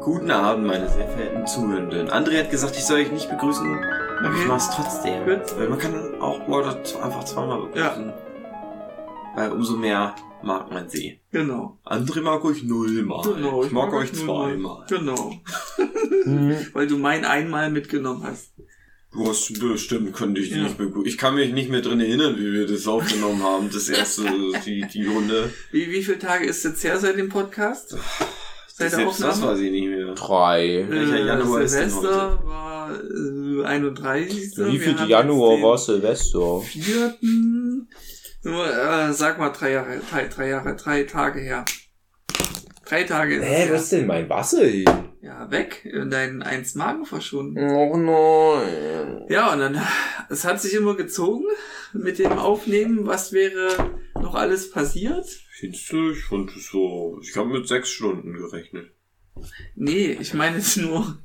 Guten Abend, meine sehr verehrten Zuhörenden. André hat gesagt, ich soll euch nicht begrüßen, aber ich Okay. mach's trotzdem. Gut. Weil man kann auch Leute einfach zweimal begrüßen. Weil umso mehr mag man sie. Genau. André mag euch nullmal. Genau, ich mag, euch nur mal. zweimal. Genau. Mhm. Weil du mein einmal mitgenommen hast. Du hast bestimmt, könnte ich Ja. nicht mehr gut. Ich kann mich nicht mehr drin erinnern, wie wir das aufgenommen haben. Das erste, die, die Runde. Wie, wie viele Tage ist jetzt her seit dem Podcast? Seit der Selbst das Aufnahme? weiß ich nicht mehr. Drei. Welcher Januar ist denn Silvester war äh, 31. Wie Wir viel Januar jetzt war den Silvester? Vierten. Nur, äh, sag mal drei Jahre, drei, drei Jahre, drei Tage her. Drei Tage ist Hä, was ist denn mein Wasser hin? her. Ja, weg. In deinen eins Magen verschwunden. Oh nein. Ja, und dann, es hat sich immer gezogen mit dem Aufnehmen. Was wäre noch alles passiert? Findest du? Ich fand es so. Ich habe mit sechs Stunden gerechnet. Nee, ich meine jetzt nur,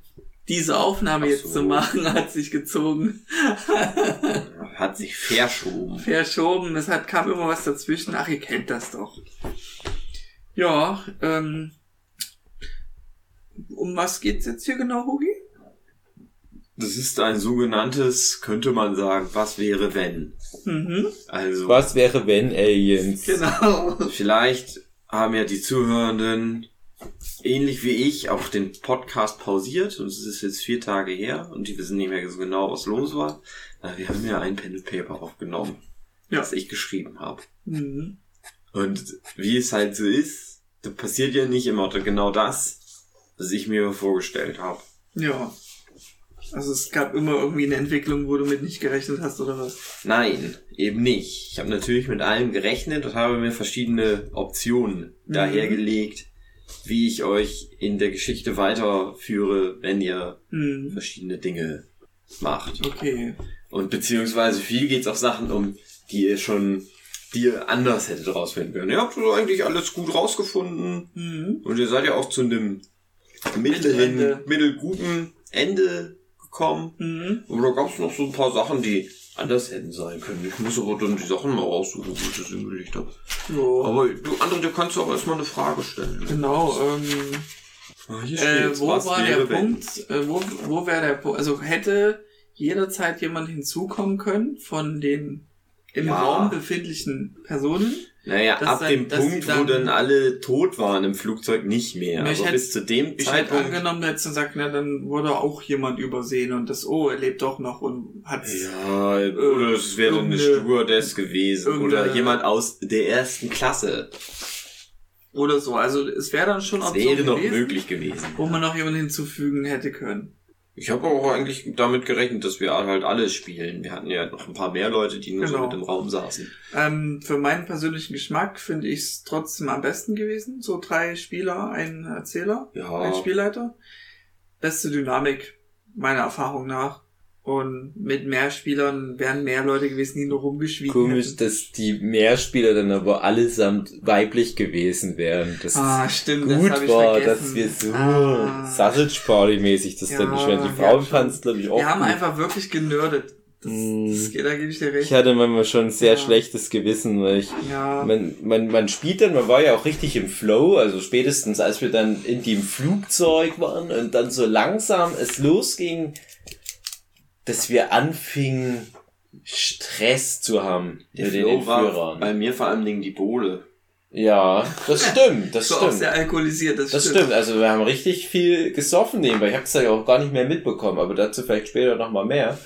diese Aufnahme Ach jetzt so. zu machen, hat sich gezogen. Hat sich verschoben. Verschoben, es hat, kam immer was dazwischen. Ach, ihr kennt das doch. Ja, ähm, um was geht's jetzt hier genau, Hugi? Das ist ein sogenanntes, könnte man sagen, was wäre wenn? Mhm, Also, Was wäre, wenn Aliens? genau. vielleicht haben ja die Zuhörenden ähnlich wie ich auch den Podcast pausiert und es ist jetzt vier Tage her und die wissen nicht mehr so genau, was los war. Na, wir haben ja ein Pen and Paper aufgenommen, Ja. das ich geschrieben habe. Mhm. Und wie es halt so ist, da passiert ja nicht immer genau das, was ich mir vorgestellt habe. Ja. Also es gab immer irgendwie eine Entwicklung, wo du mit nicht gerechnet hast, oder was? Nein, eben nicht. Ich habe natürlich mit allem gerechnet und habe mir verschiedene Optionen Mhm. dahergelegt, wie ich euch in der Geschichte weiterführe, wenn ihr Hm. verschiedene Dinge macht. Okay. Und beziehungsweise viel geht's auf Sachen um, die ihr schon, die ihr anders hättet rausfinden können. Ihr habt eigentlich alles gut rausgefunden Mhm. und ihr seid ja auch zu einem mittleren, mittelguten Ende gekommen. Mhm. Oder gab es noch so ein paar Sachen, die anders hätten sein können? Ich muss aber dann die Sachen mal raussuchen, wo ich das hingelegt habe. So. Aber du, André, du kannst auch erstmal eine Frage stellen. Genau, ähm, Ah, hier äh, wo war der? Punkt, äh, wo, wo wäre der Punkt, also hätte jederzeit jemand hinzukommen können von den im Ja. Raum befindlichen Personen? Naja, dass ab dann- dem Punkt, sie wo dann- dann alle tot waren im Flugzeug, nicht mehr. Ich Aber hätt- bis zu dem Ich hätte Zeitpunkt. angenommen, da hättest du gesagt, na, dann wurde auch jemand übersehen und das, oh, er lebt doch noch und hat's. Ja, oder es wäre eine Stewardess gewesen. Oder jemand aus der ersten Klasse. Oder so. Also es wäre dann schon Das Option wäre noch gewesen, möglich gewesen. wo man noch jemanden hinzufügen hätte können. Ich habe auch eigentlich damit gerechnet, dass wir halt alles spielen. Wir hatten ja noch ein paar mehr Leute, die nur so Genau. mit im Raum saßen. Ähm, für meinen persönlichen Geschmack finde ich es trotzdem am besten gewesen. So drei Spieler, ein Erzähler, Ja. ein Spielleiter. Beste Dynamik, meiner Erfahrung nach. Und mit mehr Spielern wären mehr Leute gewesen, die nur rumgeschwiegen Komisch, hätten. dass die Mehrspieler dann aber allesamt weiblich gewesen wären. Das Ah, stimmt, das gut ich war, dass wir so Ah. Sausage Party mäßig das Ja, dann mehr. Die Frauen fanden es glaube ich auch Wir haben gut. einfach wirklich genördet. Das, Mm. das geht, da gebe ich dir recht. Ich hatte manchmal schon ein sehr Ja. schlechtes Gewissen, weil ich ja. man, man, man spielt dann, man war ja auch richtig im Flow, also spätestens als wir dann in dem Flugzeug waren und dann so langsam es losging, dass wir anfingen, Stress zu haben Der mit den Flow war Entführern. bei mir vor allen Dingen die Bohle. Ja, das stimmt, das so auch stimmt. sehr alkoholisiert, das, Das stimmt, also wir haben richtig viel gesoffen nebenbei. Ich habe es ja auch gar nicht mehr mitbekommen, aber dazu vielleicht später nochmal mehr.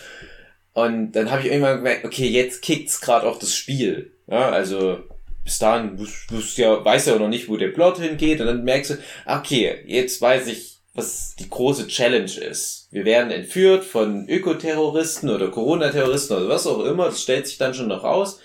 Und dann habe ich irgendwann gemerkt, okay, jetzt kickt's gerade auch das Spiel. Ja, also bis dahin wus- wus ja, weiß ja auch noch nicht, wo der Plot hingeht. Und dann merkst du, okay, jetzt weiß ich, was die große Challenge ist. Wir werden entführt von Ökoterroristen oder Corona-Terroristen oder was auch immer. Das stellt sich dann schon noch raus.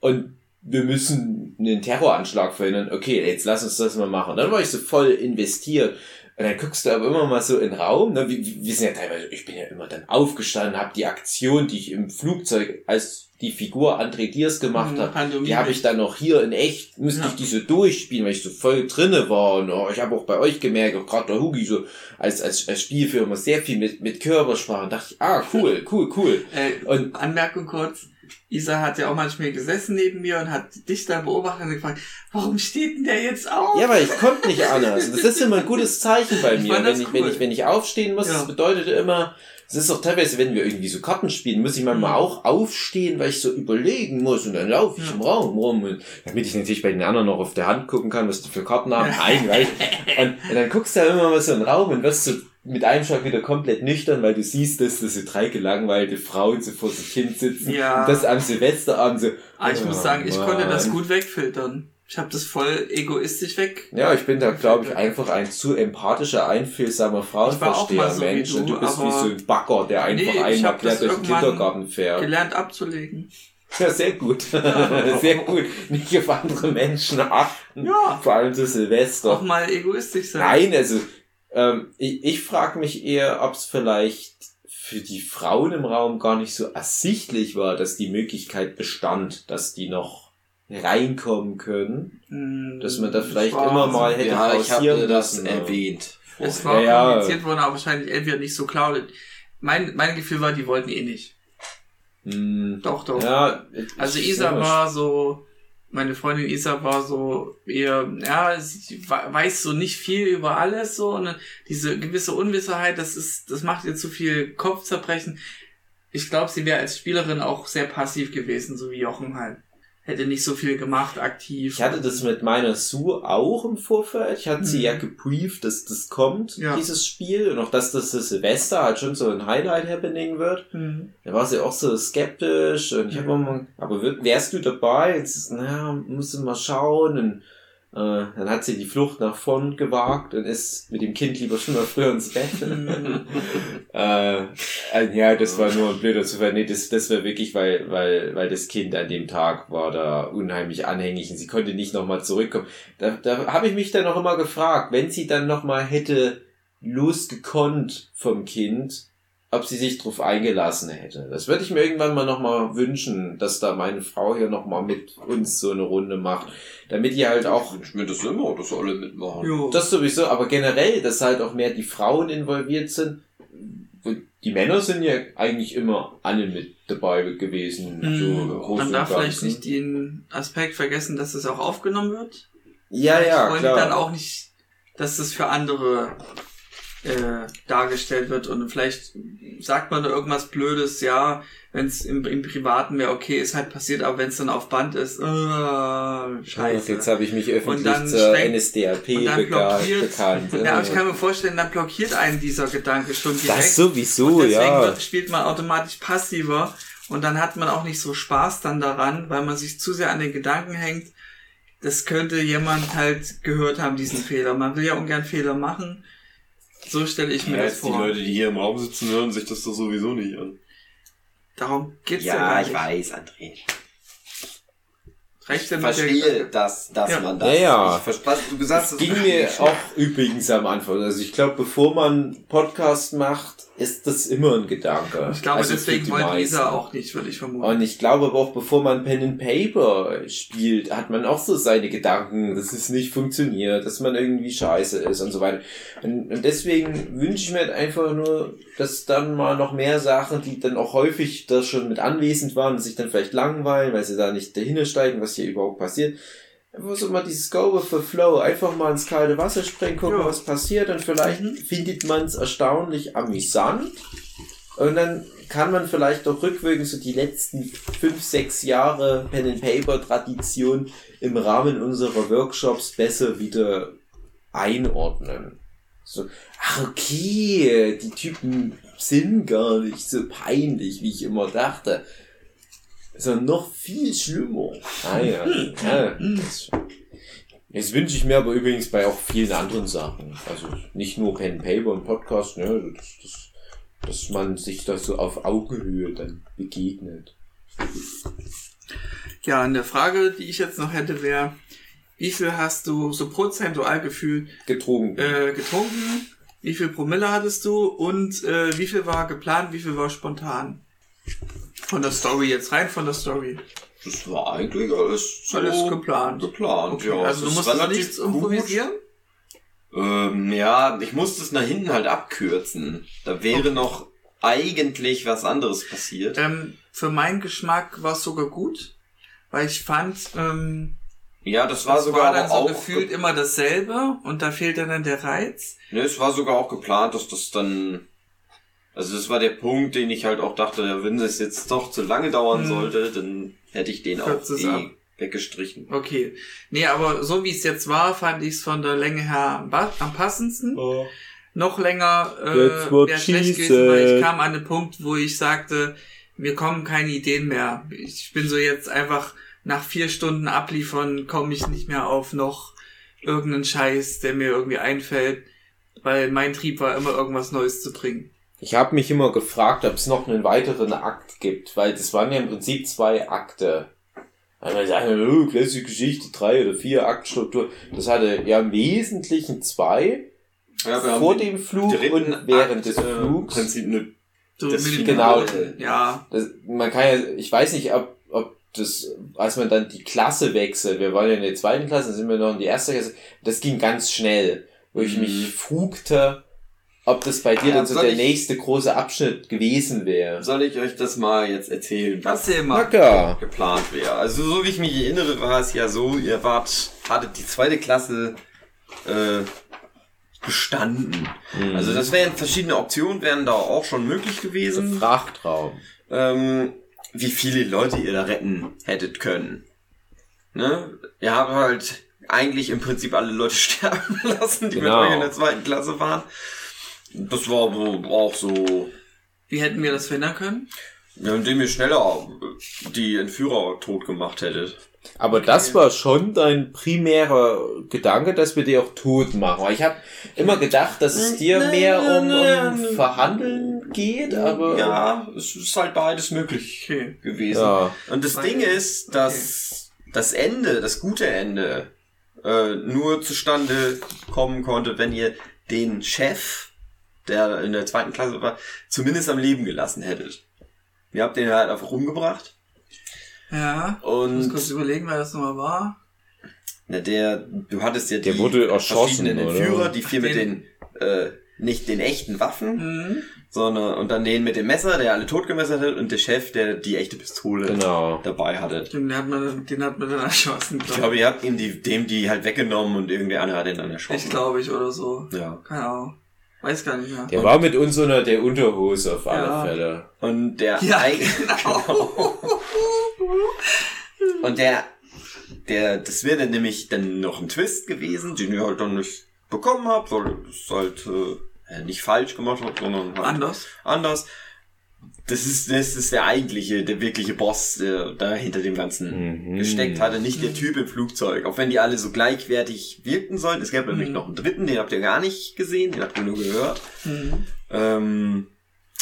Und wir müssen einen Terroranschlag verhindern. Okay, jetzt lass uns das mal machen. Dann war ich so voll investiert. Und dann guckst du aber immer mal so in den Raum. Ne? Wir, wir sind ja teilweise, ich bin ja immer dann aufgestanden, habe die Aktion, die ich im Flugzeug als die Figur André Diers gemacht Mhm, habe, die habe ich dann noch hier in echt, müsste Ja. ich die so durchspielen, weil ich so voll drinne war. Und oh, ich habe auch bei euch gemerkt, auch gerade der Hugi so als, als, als Spielfirma sehr viel mit, mit Körpersprache. Und dachte ich, ah, cool, cool, cool. Äh, Und Anmerkung kurz. Isa hat ja auch manchmal gesessen neben mir und hat dich dann beobachtet und gefragt, warum steht denn der jetzt auf? Ja, weil ich konnte nicht anders. Das ist immer ein gutes Zeichen bei mir. Wenn ich, wenn cool. ich, wenn ich aufstehen muss, Ja. das bedeutet immer, es ist auch teilweise, wenn wir irgendwie so Karten spielen, muss ich manchmal Mhm. auch aufstehen, weil ich so überlegen muss und dann laufe ich Ja. im Raum rum und damit ich natürlich bei den anderen noch auf der Hand gucken kann, was die für Karten haben. Weil und, und dann guckst du ja immer mal so in den Raum und wirst so mit einem Schlag wieder komplett nüchtern, weil du siehst, dass da so drei gelangweilte Frauen so vor sich hin sitzen Ja. und das am Silvesterabend so. Aber ich muss oh sagen, ich konnte das gut wegfiltern. Ich habe das voll egoistisch weg. Ja, ich bin da, glaube ich, einfach ein zu empathischer, einfühlsamer Ich war auch mal Frauenversteher so wie Mensch. Und du, du bist wie so ein Bagger, der einfach Nee, quer das durch den Kindergarten fährt. Gelernt abzulegen. Ja, sehr gut. sehr gut. Nicht auf andere Menschen achten. Ja. Vor allem zu Silvester. Auch mal egoistisch sein. Nein, also ähm, ich, ich frage mich eher, ob es vielleicht für die Frauen im Raum gar nicht so ersichtlich war, dass die Möglichkeit bestand, dass die noch reinkommen können. Hm, Dass man da vielleicht war- immer mal hätte Ja, ich pausieren habe das müssen, erwähnt. Es vorher. war Ja, kommuniziert worden, aber wahrscheinlich entweder nicht so klar. Mein, mein Gefühl war, die wollten eh nicht. Hm. Doch, doch. Ja, Also ich- Isa war so, meine Freundin Isa war so eher, ja, sie we- weiß so nicht viel über alles so und diese gewisse Unwissenheit, das ist, das macht ihr zu viel Kopfzerbrechen. Ich glaube, sie wäre als Spielerin auch sehr passiv gewesen, so wie Jochen halt. Hätte nicht so viel gemacht, aktiv. Ich hatte das mit meiner Sue auch im Vorfeld. Ich hatte sie Mhm. ja gebrieft, dass das kommt, Ja. dieses Spiel. Und auch, dass das das Silvester halt schon so ein Highlight-Happening wird. Hm. Da war sie auch so skeptisch. Und ich habe Mhm. immer, aber wär- wärst du dabei? Jetzt, naja, musst du mal schauen. Und dann hat sie die Flucht nach vorn gewagt und ist mit dem Kind lieber schon mal früher ins Bett. Äh, äh, ja, das war nur ein blöder Zufall. Nee, das, das war wirklich, weil, weil, weil das Kind an dem Tag war da unheimlich anhängig und sie konnte nicht nochmal zurückkommen. Da, da habe ich mich dann auch immer gefragt, wenn sie dann nochmal hätte losgekonnt vom Kind, ob sie sich drauf eingelassen hätte. Das würde ich mir irgendwann mal nochmal wünschen, dass da meine Frau hier nochmal mit uns so eine Runde macht. Damit ihr halt auch Ich mir das immer, dass alle mitmachen. Jo. das sowieso, aber generell, dass halt auch mehr die Frauen involviert sind. Die Männer sind ja eigentlich immer alle mit dabei gewesen. So Mhm. Großen Man und darf vielleicht nicht den Aspekt vergessen, dass es auch aufgenommen wird. Ja, ja, klar. die dann auch nicht, dass das für andere äh, dargestellt wird und vielleicht sagt man da irgendwas Blödes, ja, wenn es im, im Privaten wäre, okay, ist halt passiert, aber wenn es dann auf Band ist, äh, scheiße. jetzt habe ich mich öffentlich zur NSDAP und dann blockiert- bekannt. Ja, aber ich kann mir vorstellen, dann blockiert einen dieser Gedanke schon direkt. das sowieso, und deswegen ja. wird, spielt man automatisch passiver und dann hat man auch nicht so Spaß dann daran, weil man sich zu sehr an den Gedanken hängt. Das könnte jemand halt gehört haben, diesen Fehler. Man will ja ungern Fehler machen. So stelle ich mir Ja, das jetzt die vor. Leute, die hier im Raum sitzen, hören sich das doch sowieso nicht an. Darum geht's ja, Ja, gar ich weiß, André. Reicht Ich denn verstehe, dass, dass Ja. man das. Ja, ja. Ich was du gesagt hast. Das ging mir schon. auch übrigens am Anfang. Also ich glaube, bevor man Podcast macht, ist das immer ein Gedanke. Ich glaube, Also deswegen wollte. Lisa auch nicht, würde ich vermuten. Und ich glaube aber auch, bevor man Pen and Paper spielt, hat man auch so seine Gedanken, dass es nicht funktioniert, dass man irgendwie scheiße ist und so weiter. Und, und deswegen wünsche ich mir halt einfach nur, dass dann mal noch mehr Sachen, die dann auch häufig da schon mit anwesend waren sich dann vielleicht langweilen, weil sie da nicht dahinter steigen, was hier überhaupt passiert. Einfach so mal dieses Go with the Flow, einfach mal ins kalte Wasser springen, gucken, Ja. was passiert und vielleicht Mhm. findet man es erstaunlich amüsant. Und dann kann man vielleicht auch rückwirkend so die letzten fünf, sechs Jahre Pen and Paper Tradition im Rahmen unserer Workshops besser wieder einordnen. So, ach okay, die Typen sind gar nicht so peinlich, wie ich immer dachte. Sondern noch viel schlimmer. Ah ja, ja das, das wünsche ich mir aber übrigens bei auch vielen anderen Sachen. Also nicht nur Pen Paper und Podcast, ne, das, das, dass man sich da so auf Augenhöhe dann begegnet. Ja, eine Frage, die ich jetzt noch hätte, wäre, wie viel hast du so prozentual gefühlt Getrunken. äh, getrunken? Wie viel Promille hattest du? Und äh, wie viel war geplant? Wie viel war spontan? Von der Story jetzt rein von der Story. Das war eigentlich alles so Alles geplant. geplant, Okay, ja. also du musstest nichts gut. improvisieren? Ähm, ja, ich musste es nach hinten halt abkürzen. Da wäre noch eigentlich was anderes passiert. Ähm, für meinen Geschmack war es sogar gut, weil ich fand, ähm, Ja, das war das sogar war dann so auch gefühlt immer dasselbe und da fehlt dann, dann der Reiz. Ne, es war sogar auch geplant, dass das dann. Also das war der Punkt, den ich halt auch dachte, wenn es jetzt doch zu lange dauern Hm. sollte, dann hätte ich den auch Kürzt ab. eh weggestrichen. Okay. Nee, aber so wie es jetzt war, fand ich es von der Länge her am, passendsten. Noch länger äh, wäre schlecht gewesen, weil ich kam an den Punkt, wo ich sagte, mir kommen keine Ideen mehr. Ich bin so jetzt einfach nach vier Stunden abliefern, komme ich nicht mehr auf noch irgendeinen Scheiß, der mir irgendwie einfällt, weil mein Trieb war immer irgendwas Neues zu bringen. Ich habe mich immer gefragt, ob es noch einen weiteren Akt gibt, weil das waren ja im Prinzip zwei Akte. Einmal sagen, oh, klassische Geschichte, drei oder vier Aktstruktur. Das hatte ja im Wesentlichen zwei. Ja, vor dem Flug und während Akt, des äh, Flugs. Im Prinzip eine So Das mit. Piloten, Ja, Das, man kann ja, ich weiß nicht, ob, ob das, als man dann die Klasse wechselt, wir waren ja in der zweiten Klasse, dann sind wir noch in die erste Klasse, das ging ganz schnell, wo ich Mhm. mich frugte, ob das bei dir Ja, dann so der ich- nächste große Abschnitt gewesen wäre. Soll ich euch das mal jetzt erzählen, was erzähl mal. Macker. geplant wäre? Also so wie ich mich erinnere, war es ja so, ihr wart, hattet die zweite Klasse äh, bestanden. Mhm. Also das wären verschiedene Optionen, wären da auch schon möglich gewesen. Frachtraum. ähm, wie viele Leute ihr da retten hättet können. Ne? Ihr habt halt eigentlich im Prinzip alle Leute sterben lassen, die Genau. mit euch in der zweiten Klasse waren. Das war so, auch so, Wie hätten wir das verhindern können? ja, indem ihr schneller die Entführer tot gemacht hättet. Aber das war schon dein primärer Gedanke, dass wir die auch tot machen. Weil ich habe immer gedacht, dass es dir mehr um, um Verhandeln geht, aber Ja, es ist halt beides möglich Okay. gewesen. ja. Und das Weil- Ding ist, dass das Ende, das gute Ende, äh, nur zustande kommen konnte, wenn ihr den Chef, der in der zweiten Klasse war, zumindest am Leben gelassen hättet. Ihr habt den halt einfach umgebracht. Ja. Ich muss kurz Und überlegen, wer das nochmal war. na, der, du hattest ja Der die wurde erschossen, verschiedenen oder? Entführer, die vier Ach, mit den, äh, nicht den echten Waffen, Mhm. sondern, und dann den mit dem Messer, der alle totgemessert hat, und der Chef, der die echte Pistole Genau. dabei hatte. Den hat man, den hat man dann erschossen, Ich glaube glaube, ihr habt ihm die, dem die halt weggenommen und irgendwer andere hat ihn dann erschossen. ich. glaube ich, oder so. Ja. Keine Ahnung. Weiß gar nicht mehr. Der war mit uns unter der Unterhose auf alle Ja. Fälle. Und der Ja, eig- genau. und der, der, das wäre dann nämlich dann noch ein Twist gewesen, den ihr halt dann nicht bekommen habt, weil es halt äh, nicht falsch gemacht habt, sondern halt Anders. anders. Das ist, das ist der eigentliche, der wirkliche Boss, der da hinter dem Ganzen Mhm. gesteckt hatte, nicht der Typ im Flugzeug. Auch wenn die alle so gleichwertig wirkten sollten. Es gab nämlich Mhm. noch einen dritten, den habt ihr gar nicht gesehen, den habt ihr nur gehört. Mhm. Ähm,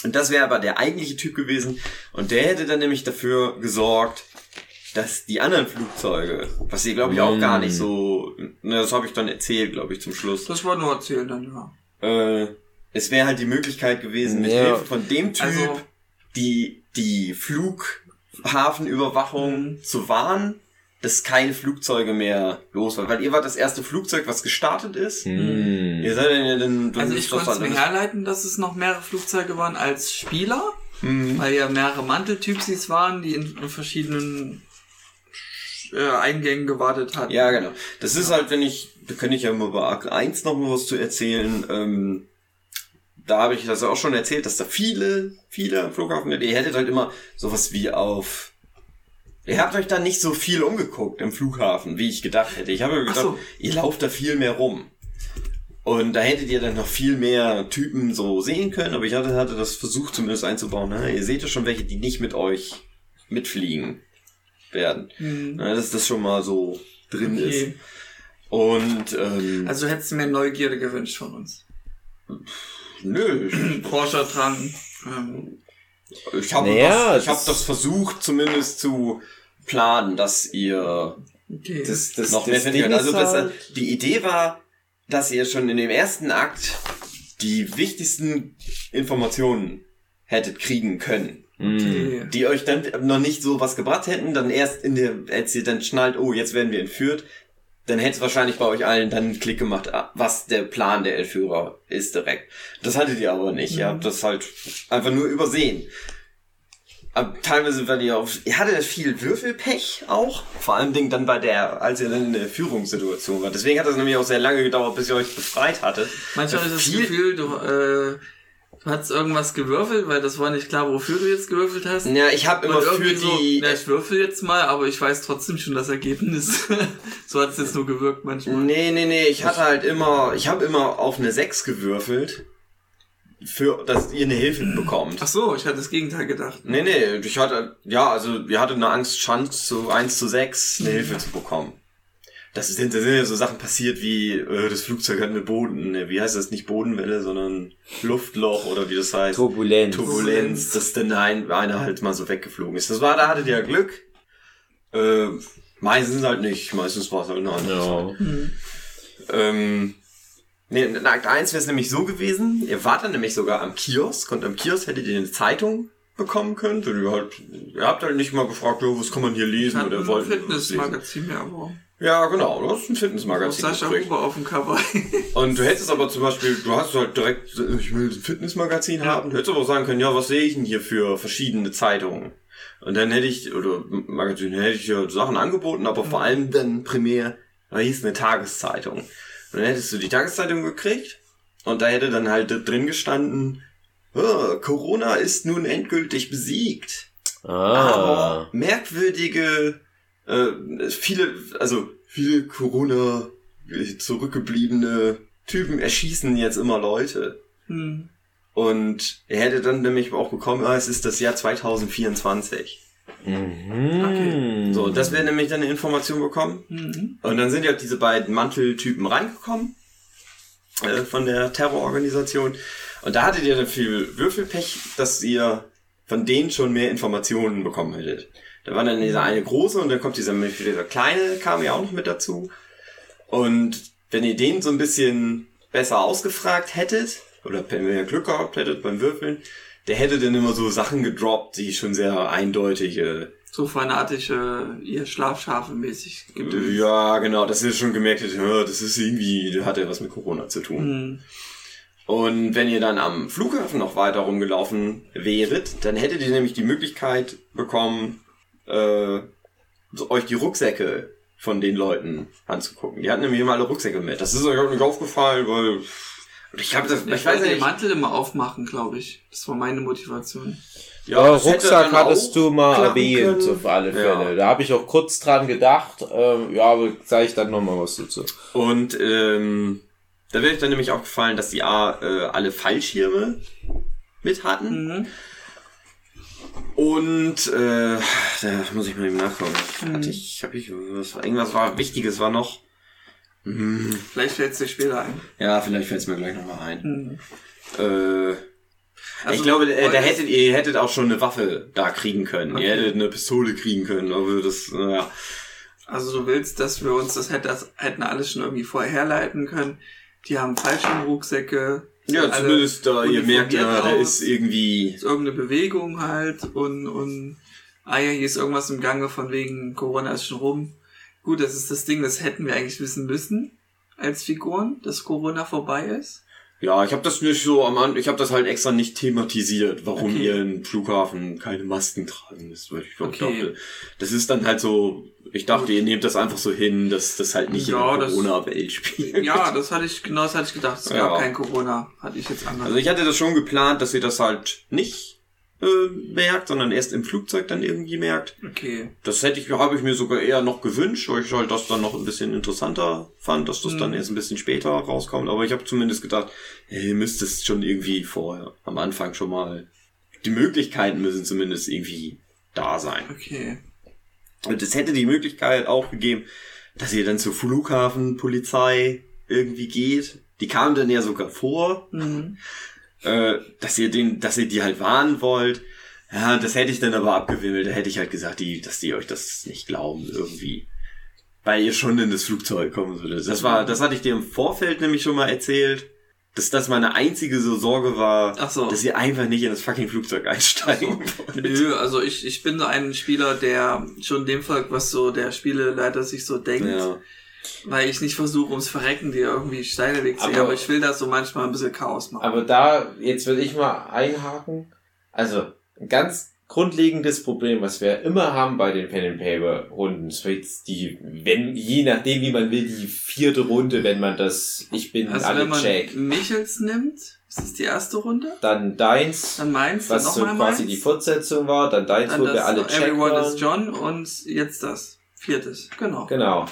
und das wäre aber der eigentliche Typ gewesen. Und der hätte dann nämlich dafür gesorgt, dass die anderen Flugzeuge, was ihr glaube ich auch gar nicht so, ne, das habe ich dann erzählt, glaube ich, zum Schluss. Das war nur erzählen dann, ja. Äh, es wäre halt die Möglichkeit gewesen, mit Ja. Hilfe von dem Typ Also- die, die Flughafenüberwachung Mhm. zu wahren, dass keine Flugzeuge mehr los waren. Weil ihr wart das erste Flugzeug, was gestartet ist. Hm. Ihr seid ja dann, Also ich das konnte es mir herleiten, dass es noch mehrere Flugzeuge waren als Spieler, Mhm. weil ja mehrere Manteltypsis waren, die in verschiedenen äh, Eingängen gewartet hatten. Ja, genau. Das ist halt, wenn ich, da kann ich ja mal bei Arc 1 noch mal was zu erzählen. Ähm, da habe ich das auch schon erzählt, dass da viele, viele am Flughafen, ihr hättet halt immer sowas wie auf. Ihr habt euch da nicht so viel umgeguckt im Flughafen, wie ich gedacht hätte. Ich habe mir Ach gedacht, so. ihr lauft da viel mehr rum. Und da hättet ihr dann noch viel mehr Typen so sehen können, aber ich hatte, hatte das versucht zumindest einzubauen. Na, ihr seht ja schon welche, die nicht mit euch mitfliegen werden. Hm. Na, dass das schon mal so drin ist. Okay. Und ähm, Also hättest du mir Neugierde gewünscht von uns. Nö, ich, Forscherdrang. Ähm, ich habe Naja, das, ich hab das- versucht zumindest zu planen, dass ihr okay. Das, das, noch mehr das finden Ding könnt. Also halt, die Idee war, dass ihr schon in dem ersten Akt die wichtigsten Informationen hättet kriegen können. hm. okay. Die euch dann noch nicht so was gebracht hätten, dann erst in der, als ihr dann schnallt, oh, jetzt werden wir entführt, dann hätte es wahrscheinlich bei euch allen dann einen Klick gemacht, ah, was der Plan der Entführer ist direkt. Das hattet ihr aber nicht. Ihr habt das halt einfach nur übersehen. Aber teilweise, weil ihr auf, ihr hattet viel Würfelpech auch. Vor allem Ding dann bei der, als ihr dann in der Führungssituation war. Deswegen hat das nämlich auch sehr lange gedauert, bis ihr euch befreit hattet. Manchmal ist das Viel- Gefühl, du, äh, du hast irgendwas gewürfelt, weil das war nicht klar, wofür du jetzt gewürfelt hast. Ja, ich habe immer für irgendwie so, die. na, ich würfel jetzt mal, aber ich weiß trotzdem schon das Ergebnis. so hat es jetzt nur gewirkt manchmal. Nee, nee, nee, ich hatte halt immer, ich habe immer auf eine 6 gewürfelt, für, dass ihr eine Hilfe bekommt. Ach so, ich hatte das Gegenteil gedacht. Nee, nee, ich hatte, ja, also wir hatten eine Angst, Chance zu 1 zu 6 eine Hilfe zu bekommen. Das sind, sind ja so Sachen passiert wie, äh, das Flugzeug hat eine Boden, ne, wie heißt das, nicht Bodenwelle, sondern Luftloch oder wie das heißt. Turbulenz. Turbulenz, dass dann ein, einer halt mal so weggeflogen ist. Das war, da hattet ihr ja Glück. Äh, meistens halt nicht, meistens war es halt eine andere. Ja. Ähm, nee, in Akt 1 wäre es nämlich so gewesen, ihr wart dann nämlich sogar am Kiosk und am Kiosk hättet ihr eine Zeitung bekommen können. Und ihr, halt, ihr habt halt nicht mal gefragt, oh, was kann man hier lesen oder wollt ihr. Fitnessmagazin mehr, aber Ja, genau, du hast ein Fitnessmagazin Sascha gekriegt. Huber auf dem Cover. Und du hättest aber zum Beispiel, du hast halt direkt, so, ich will ein Fitnessmagazin haben. Du hättest aber auch sagen können, ja, was sehe ich denn hier für verschiedene Zeitungen? Und dann hätte ich, oder Magazin, hätte ich ja Sachen angeboten, aber vor allem dann primär, da hieß eine Tageszeitung. Und dann hättest du die Tageszeitung gekriegt und da hätte dann halt drin gestanden, oh, Corona ist nun endgültig besiegt. Aber Ah. merkwürdige, äh, viele, also viele Corona äh, zurückgebliebene Typen erschießen jetzt immer Leute. Hm. Und er hätte dann nämlich auch bekommen, ah, es ist das Jahr 2024. Mhm. Okay. So, das wäre nämlich dann eine Information bekommen. Mhm. Und dann sind ja diese beiden Manteltypen reingekommen äh, von der Terrororganisation. Und da hattet ihr dann viel Würfelpech, dass ihr von denen schon mehr Informationen bekommen hättet. Da war dann dieser eine große und dann kommt dieser, dieser kleine, kam ja auch noch mit dazu. Und wenn ihr den so ein bisschen besser ausgefragt hättet, oder wenn ihr Glück gehabt hättet beim Würfeln, der hätte dann immer so Sachen gedroppt, die schon sehr eindeutig äh, So fanatische, ihr Schlafschafe mäßig gedöns. ja, genau, dass ihr schon gemerkt ja, das ist irgendwie, hat ja was mit Corona zu tun. Hm. Und wenn ihr dann am Flughafen noch weiter rumgelaufen wäret, dann hättet ihr nämlich die Möglichkeit bekommen, äh, so euch die Rucksäcke von den Leuten anzugucken. Die hatten nämlich immer alle Rucksäcke mit. Das ist euch auch nicht aufgefallen, weil ich das, Ich, ich, weiß wollte ja den nicht. Mantel immer aufmachen, glaube ich. Das war meine Motivation. Ja, hätte Rucksack hattest auch du mal erwähnt, auf alle Ja. Fälle. Da habe ich auch kurz dran gedacht. Ähm, ja, aber sage ich dann nochmal was dazu. Und ähm, da wäre ich dann nämlich aufgefallen, dass die A äh, alle Fallschirme mit hatten. Mhm. Und äh, da muss ich mal eben nachgucken. Hm. Hatte ich, hab ich was, irgendwas war Wichtiges war noch. Hm, Vielleicht fällt es dir später ein. ja, vielleicht fällt es mir gleich nochmal ein. Mhm. Äh, Also, ich glaube, äh, da hättet ihr hättet auch schon eine Waffe da kriegen können. Okay. Ihr hättet eine Pistole kriegen können, aber das, naja. Also du willst, dass wir uns das, hätte, das hätten alles schon irgendwie vorher herleiten können. Die haben Fallschirmrucksäcke. Ja, alle zumindest da ihr merkt, ja, da ist irgendwie. ist irgendeine Bewegung halt und, und ah ja, hier ist irgendwas im Gange von wegen Corona ist schon rum. Gut, das ist das Ding, das hätten wir eigentlich wissen müssen als Figuren, dass Corona vorbei ist. Ja, ich habe das nicht so am Anfang, ich habe das halt extra nicht thematisiert, warum Okay. ihr im Flughafen keine Masken tragen müsst, weil ich Okay. dachte, das ist dann halt so, ich dachte, ihr nehmt das einfach so hin, dass das halt nicht Ja, in der Corona-Welt spielt. Ja, das hatte ich, genau das hatte ich gedacht. Es Ja. gab kein Corona, hatte ich jetzt anders. Also ich hatte das schon geplant, dass ihr das halt nicht äh, merkt, sondern erst im Flugzeug dann irgendwie merkt. okay. Das hätte ich, habe ich mir sogar eher noch gewünscht, weil ich halt das dann noch ein bisschen interessanter fand, dass das dann Mhm. erst ein bisschen später rauskommt. Aber ich habe zumindest gedacht, hey, ihr müsst es schon irgendwie vorher, am Anfang schon mal, die Möglichkeiten müssen zumindest irgendwie da sein. Okay. Und es hätte die Möglichkeit auch gegeben, dass ihr dann zur Flughafenpolizei irgendwie geht. Die kamen dann ja sogar vor Mhm. Äh, dass ihr den, dass ihr die halt warnen wollt. Ja, das hätte ich dann aber abgewimmelt. Da hätte ich halt gesagt, die, dass die euch das nicht glauben irgendwie. Weil ihr schon in das Flugzeug kommen würdet. Das war, das hatte ich dir im Vorfeld nämlich schon mal erzählt, dass das meine einzige so Sorge war, Ach so. dass ihr einfach nicht in das fucking Flugzeug einsteigen wollt. Nö, also ich, ich bin so ein Spieler, der schon dem folgt, was so der Spieleleiter sich so denkt. Ja. Weil ich nicht versuche, ums Verrecken dir irgendwie Steine wegzuziehen, Aber- aber, ich will das so manchmal ein bisschen Chaos machen. Aber da, jetzt will ich mal einhaken. Also, ein ganz grundlegendes Problem, was wir immer haben bei den Pen and Paper Runden, ist jetzt die, wenn, je nachdem, wie man will, die vierte Runde, wenn man das, ich bin also alle wenn man Jack, Michels nimmt, ist das die erste Runde, dann deins, dann meins, dann was so nochmal quasi meins, die Fortsetzung war, dann deins, dann wo wir alle Jack Everyone waren. is John und jetzt das. Viertes, genau. Genau.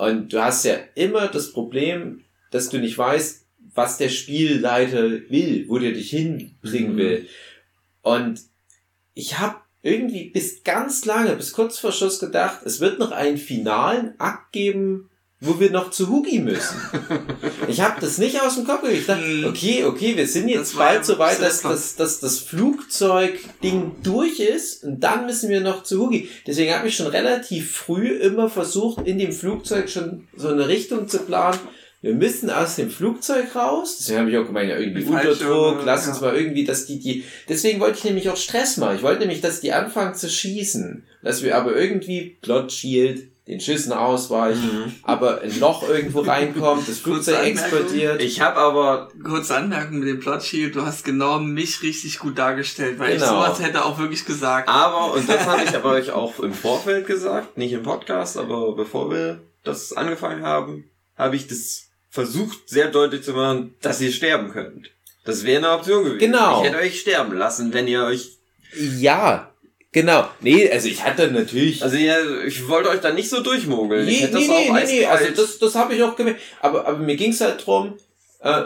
Und du hast ja immer das Problem, dass du nicht weißt, was der Spielleiter will, wo der dich hinbringen Mhm. will. Und ich habe irgendwie bis ganz lange, bis kurz vor Schluss gedacht, es wird noch einen finalen Akt geben, wo wir noch zu Hugi müssen. ich habe das nicht aus dem Kopf. Ich dachte, Mhm. okay, okay, wir sind jetzt bald so weit, dass, dass, dass das Flugzeugding durch ist und dann müssen wir noch zu Hugi. Deswegen habe ich schon relativ früh immer versucht, in dem Flugzeug schon so eine Richtung zu planen. Wir müssen aus dem Flugzeug raus. Deswegen habe ich auch gemeint, ja, irgendwie Unterdruck, lass uns ja. mal irgendwie, dass die, die, deswegen wollte ich nämlich auch Stress machen. Ich wollte nämlich, dass die anfangen zu schießen. Dass wir aber irgendwie Plot Shield, den Schüssen ausweichen, Mhm. aber ein Loch irgendwo reinkommt, das Kurze Flugzeug explodiert. Ich habe aber Kurze Anmerkung mit dem Plot Shield, du hast genau mich richtig gut dargestellt, weil ich Genau. sowas hätte auch wirklich gesagt. Aber, und das habe ich aber euch auch im Vorfeld gesagt, nicht im Podcast, aber bevor wir das angefangen haben, habe ich das versucht, sehr deutlich zu machen, dass ihr sterben könnt. Das wäre eine Option gewesen. Genau. Ich hätte euch sterben lassen, wenn ihr euch, Ja, genau. Nee, also ich hatte natürlich. also ihr, ich wollte euch da nicht so durchmogeln. ich nee, hätte nee, das auch nee, nee, nee, also das, das habe ich auch gemerkt. Aber, aber mir ging's halt drum, äh,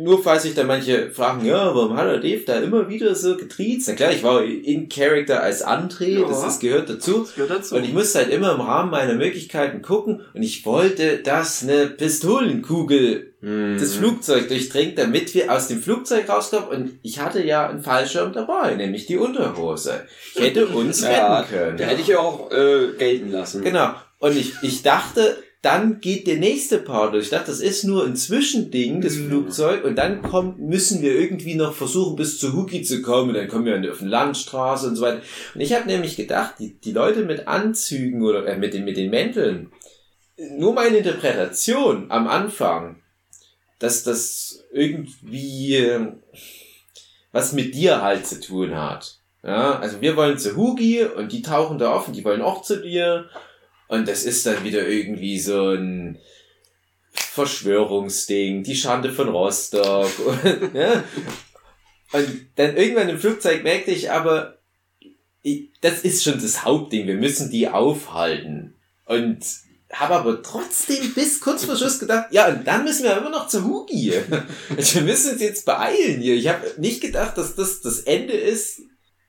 nur falls sich da manche fragen, ja, warum hat der Dave da immer wieder so getriezt? Na klar, ich war in Character als André, das, Ja. das gehört dazu. Das gehört dazu. Und ich musste halt immer im Rahmen meiner Möglichkeiten gucken und ich wollte, dass eine Pistolenkugel Hm. das Flugzeug durchdringt, damit wir aus dem Flugzeug rauskommen. Und ich hatte ja einen Fallschirm dabei, nämlich die Unterhose. Ich hätte uns Ja, retten können. Da hätte ich auch äh, gelten lassen. Genau. Und ich, ich dachte, dann geht der nächste Part. durch. Ich dachte, das ist nur ein Zwischending, das Mhm. Flugzeug. Und dann kommt, müssen wir irgendwie noch versuchen, bis zu Huki zu kommen. Und dann kommen wir auf eine Landstraße und so weiter. Und ich habe nämlich gedacht, die, die Leute mit Anzügen oder äh, mit, den, mit den Mänteln, nur meine Interpretation am Anfang, dass das irgendwie äh, was mit dir halt zu tun hat. Ja, also wir wollen zu Hugi und die tauchen da auf und die wollen auch zu dir. Und das ist dann wieder irgendwie so ein Verschwörungsding, die Schande von Rostock. Und, ja. und dann irgendwann im Flugzeug merkte ich aber, das ist schon das Hauptding, wir müssen die aufhalten. Und habe aber trotzdem bis kurz vor Schluss gedacht, ja, und dann müssen wir immer noch zu Hugi. Wir müssen uns jetzt beeilen hier. Ich habe nicht gedacht, dass das das Ende ist,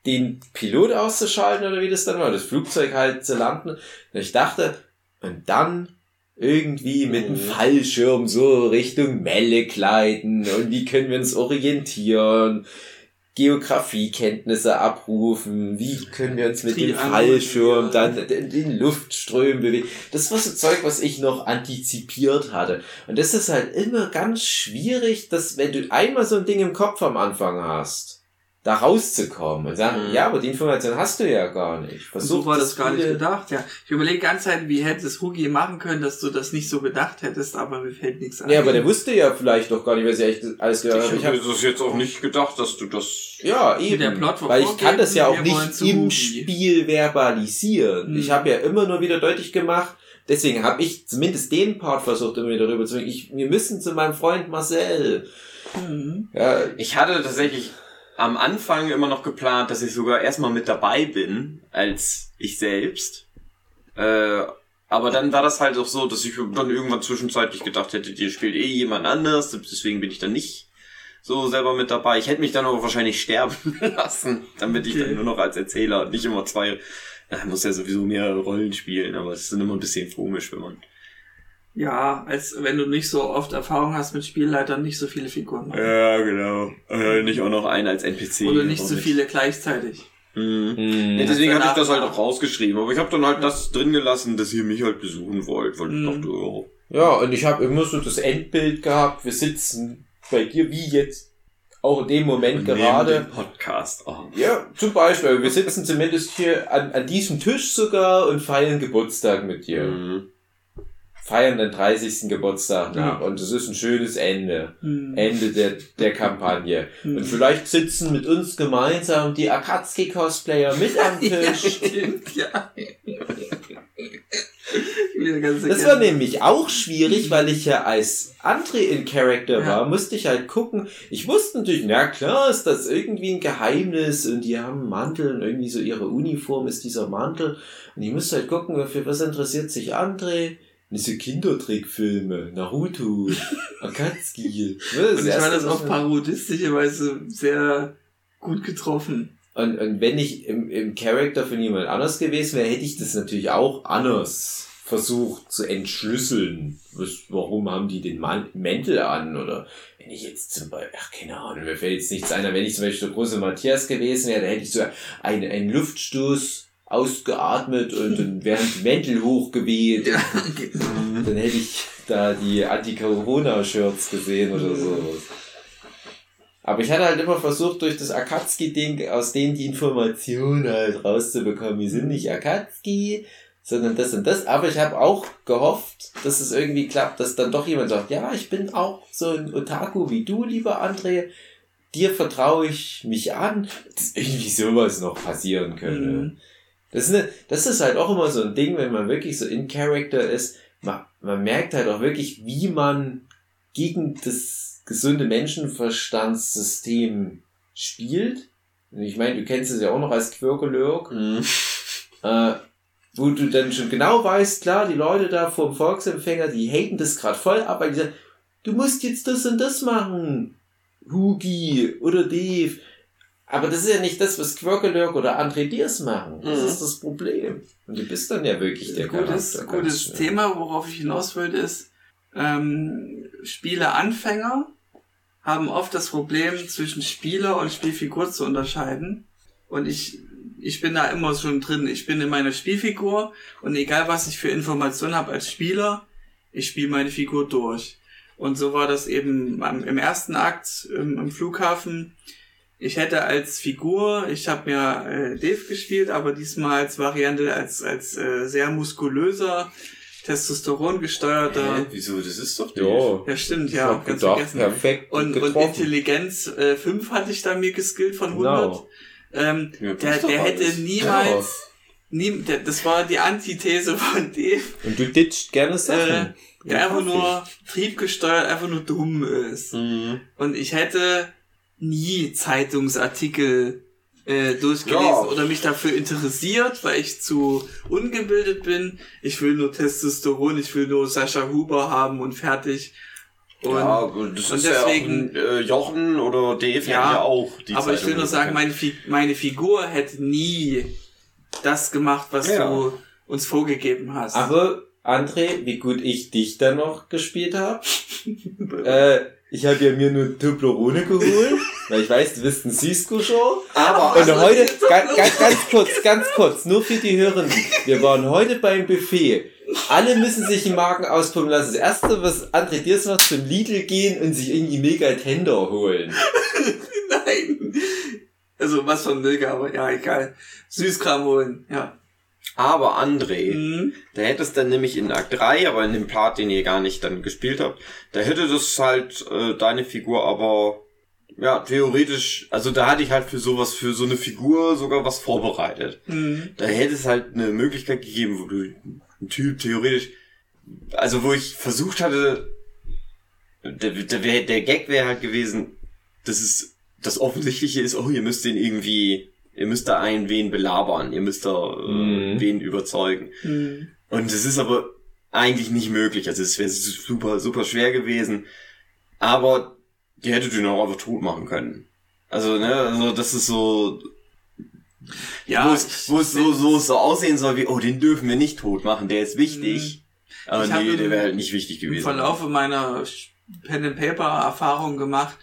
den Pilot auszuschalten oder wie das dann war, das Flugzeug halt zu landen. Und ich dachte, und dann irgendwie mit dem Mhm. Fallschirm so Richtung Melle gleiten und wie können wir uns orientieren, Geografiekenntnisse abrufen, wie können wir uns mit dem Fallschirm dann den, den Luftströmen bewegen. Das war so Zeug, was ich noch antizipiert hatte. Und das ist halt immer ganz schwierig, dass wenn du einmal so ein Ding im Kopf am Anfang hast, da rauszukommen und sagen, Mhm. ja, aber die Information hast du ja gar nicht. so war das gar nicht gedacht, ja. Ich überlege die ganze Zeit, wie hätte es Hugi machen können, dass du das nicht so gedacht hättest, aber mir fällt nichts ein. Ja, aber der wusste ja vielleicht doch gar nicht, was er echt alles gehört hat. Ich Ich habe hab, das jetzt auch nicht gedacht, dass du das. ja, eben. der Plot weil ich kann das ja auch nicht im Hugi. Spiel verbalisieren. Hm. Ich habe ja immer nur wieder deutlich gemacht, deswegen habe ich zumindest den Part versucht, immer wieder rüber zu bringen. Ich, wir müssen zu meinem Freund Marcel. Mhm. Ja, Ich hatte tatsächlich am Anfang immer noch geplant, dass ich sogar erstmal mit dabei bin, als ich selbst. Äh, aber dann war das halt auch so, dass ich dann irgendwann zwischenzeitlich gedacht hätte, dir spielt eh jemand anders, deswegen bin ich dann nicht so selber mit dabei. Ich hätte mich dann aber wahrscheinlich sterben lassen, damit ich Okay. dann nur noch als Erzähler und nicht immer zwei, ja, muss ja sowieso mehrere Rollen spielen, aber es ist dann immer ein bisschen komisch, wenn man. Ja, als wenn du nicht so oft Erfahrung hast mit Spielleitern, nicht so viele Figuren machen. Ja, genau. Äh, nicht auch noch einen als NPC. Oder nicht so mit. viele gleichzeitig. Mhm. hm. Ja, deswegen hatte ich das halt auch rausgeschrieben. Aber ich habe dann halt das drin gelassen, dass ihr mich halt besuchen wollt, weil ich Mhm. dachte, oh. ja, und ich habe immer so das Endbild gehabt. Wir sitzen bei dir wie jetzt auch in dem Moment gerade. Neben dem Podcast. Oh. Ja, zum Beispiel. Wir sitzen zumindest hier an, an diesem Tisch sogar und feiern Geburtstag mit dir. Mhm. Feiern den 30. Geburtstag nach Ja. und es ist ein schönes Ende. Hm. Ende der, der Kampagne. Hm. Und vielleicht sitzen mit uns gemeinsam die Akatsuki-Cosplayer mit am Ja, Tisch. stimmt, ja. Das war nämlich auch schwierig, weil ich ja als André in Character Ja. war, musste ich halt gucken. Ich wusste natürlich, na klar, ist das irgendwie ein Geheimnis und die haben einen Mantel und irgendwie so ihre Uniform ist dieser Mantel. Und ich musste halt gucken, für was interessiert sich André? Diese Kindertrickfilme, Naruto, Akatsuki. Ne, Und ich war das auf mir- parodistische Weise sehr gut getroffen. Und, und wenn ich im, im Charakter von jemand anders gewesen wäre, hätte ich das natürlich auch anders versucht zu entschlüsseln. Was, warum haben die den Man Mäntel an? Oder wenn ich jetzt zum Beispiel, ach keine Ahnung, mir fällt jetzt nichts ein, aber wenn ich zum Beispiel der große Matthias gewesen wäre, dann hätte ich so einen, einen Luftstoß ausgeatmet und dann wären die Mäntel hochgeweht. Und dann hätte ich da die Anti-Corona-Shirts gesehen oder so. Aber ich hatte halt immer versucht, durch das Akatsuki-Ding aus denen die Information halt rauszubekommen. Wir sind nicht Akatsuki, sondern das und das. Aber ich habe auch gehofft, dass es irgendwie klappt, dass dann doch jemand sagt, ja, ich bin auch so ein Otaku wie du, lieber André. Dir vertraue ich mich an, dass irgendwie sowas noch passieren könnte. Mhm. Das ist, eine, das ist halt auch immer so ein Ding, wenn man wirklich so in Character ist. Man, man merkt halt auch wirklich, wie man gegen das gesunde Menschenverstandssystem spielt. Und Ich meine, du kennst es ja auch noch als Quirkelurk, Mhm. äh, wo du dann schon genau weißt, klar, die Leute da vom Volksempfänger, die haten das gerade voll ab, weil die sagen, du musst jetzt das und das machen. Hugi oder Dave. Aber das ist ja nicht das, was Quirkelurk oder André Diers machen. Das Mhm. ist das Problem. Und du bist dann ja wirklich der gutes, Charakter. gutes schnell. Thema, worauf ich hinaus wollte, ist, ähm, Spieleanfänger haben oft das Problem, zwischen Spieler und Spielfigur zu unterscheiden. Und ich, ich bin da immer schon drin. Ich bin in meiner Spielfigur und egal was ich für Informationen habe als Spieler, ich spiele meine Figur durch. Und so war das eben am, im ersten Akt im, im Flughafen. Ich hätte als Figur, ich habe ja äh, Dave gespielt, aber diesmal als Variante als als äh, sehr muskulöser, Testosteron gesteuerter. Hä? Wieso? Das ist doch die. Ja, Ja, stimmt, ja, ganz gedacht, vergessen. perfekt Und, und. Intelligenz äh, 5 hatte ich da mir geskillt von 100. Genau. Ähm, Ja, der der hätte alles. niemals, nie, der, das war die Antithese von Dave, Und du ditcht gerne Sachen. äh, der einfach nur triebgesteuert, einfach nur dumm ist. Mhm. Und ich hätte nie Zeitungsartikel äh, durchgelesen Ja. oder mich dafür interessiert, weil ich zu ungebildet bin. Ich will nur Testosteron, ich will nur Sascha Huber haben und fertig. Und, ja, das und ist deswegen- ja auch ein, äh, Jochen oder Dave Ja, ja, auch. Die aber ich will Zeitung nur sagen, meine, Fi meine Figur hätte nie das gemacht, was Ja. du uns vorgegeben hast. Aber, André, wie gut ich dich dann noch gespielt habe. äh, ich habe ja mir nur Toblerone geholt, weil ich weiß, du bist ein Cisco-Show. Aber Und heute, ganz, ganz, ganz kurz, ganz kurz, nur für die Hörenden. Wir waren heute beim Buffet. Alle müssen sich einen Marken auspumpen lassen. Das erste, was André Diers macht, zum Lidl gehen und sich irgendwie Mega Tender holen. Nein. Also was von Milka, aber ja, egal. Süßkram holen, ja. Aber André, Mhm. da hätte es dann nämlich in Akt 3, aber in dem Part, den ihr gar nicht dann gespielt habt, da hätte das halt äh, deine Figur aber ja theoretisch, also da hatte ich halt für sowas, für so eine Figur sogar was vorbereitet. Mhm. Da hätte es halt eine Möglichkeit gegeben, wo du ein Typ theoretisch, also wo ich versucht hatte, der, der, der Gag wäre halt gewesen, das ist, das Offensichtliche ist, oh, ihr müsst den irgendwie, ihr müsst da einen wen belabern, ihr müsst da äh, Mhm. wen überzeugen. Mhm. Und es ist aber eigentlich nicht möglich, also es wäre super, super schwer gewesen, aber die hättet ihr noch einfach tot machen können. Also, ne, also das ist so, Ja, wo es, wo es so, so, so aussehen soll wie, oh, den dürfen wir nicht tot machen, der ist wichtig. Aber Ich nee, im- der wäre halt nicht wichtig im gewesen. Verlaufe meiner Pen and Paper Erfahrung gemacht,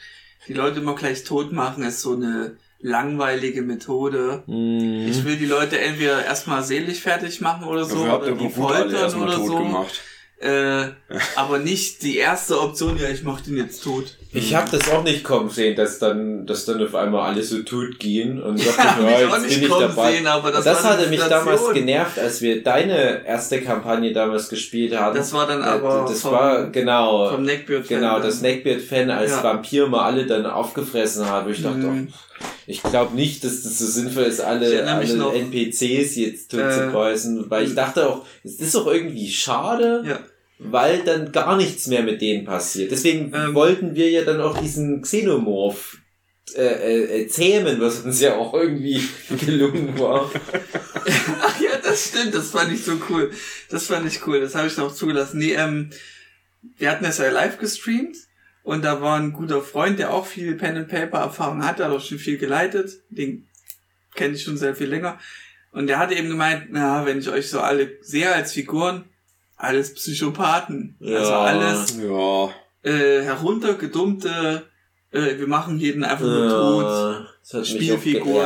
die Leute immer gleich tot machen, ist so eine langweilige Methode. Mhm. Ich will die Leute entweder erstmal seelisch fertig machen oder so, Dafür habt oder die foltern oder so. gemacht. Äh, aber nicht die erste Option, ja, ich mach den jetzt tot. Ich habe das auch nicht kommen sehen, dass dann, dass dann auf einmal alle so tot gehen und dachte, ja, jetzt bin ich dabei. sehen, aber das das hatte mich damals genervt, als wir deine erste Kampagne damals gespielt haben. Das war dann aber das vom- war genau Vom Neckbeard genau das Neckbeard-Fan als Ja. Vampir mal alle dann aufgefressen hat, ich dachte, Mhm. oh, ich glaube nicht, dass das so sinnvoll ist, alle, alle noch, NPCs jetzt tot äh, zu kreuzen, weil ich dachte auch, es ist doch irgendwie schade, Ja. Weil dann gar nichts mehr mit denen passiert. Deswegen Ähm. wollten wir ja dann auch diesen Xenomorph äh, äh, äh, zähmen, was uns ja auch irgendwie gelungen war. Ach ja, das stimmt, das fand ich so cool. Das fand ich cool, das habe ich noch zugelassen. Nee, ähm, wir hatten das ja live gestreamt und da war ein guter Freund, der auch viel Pen and Paper Erfahrung hat, der hat auch schon viel geleitet. Den kenne ich schon sehr viel länger. Und der hatte eben gemeint, na, wenn ich euch so alle sehe als Figuren, alles Psychopathen. Also alles Ja. äh, heruntergedummte, äh, wir machen jeden einfach nur tot. Das Spielfigur.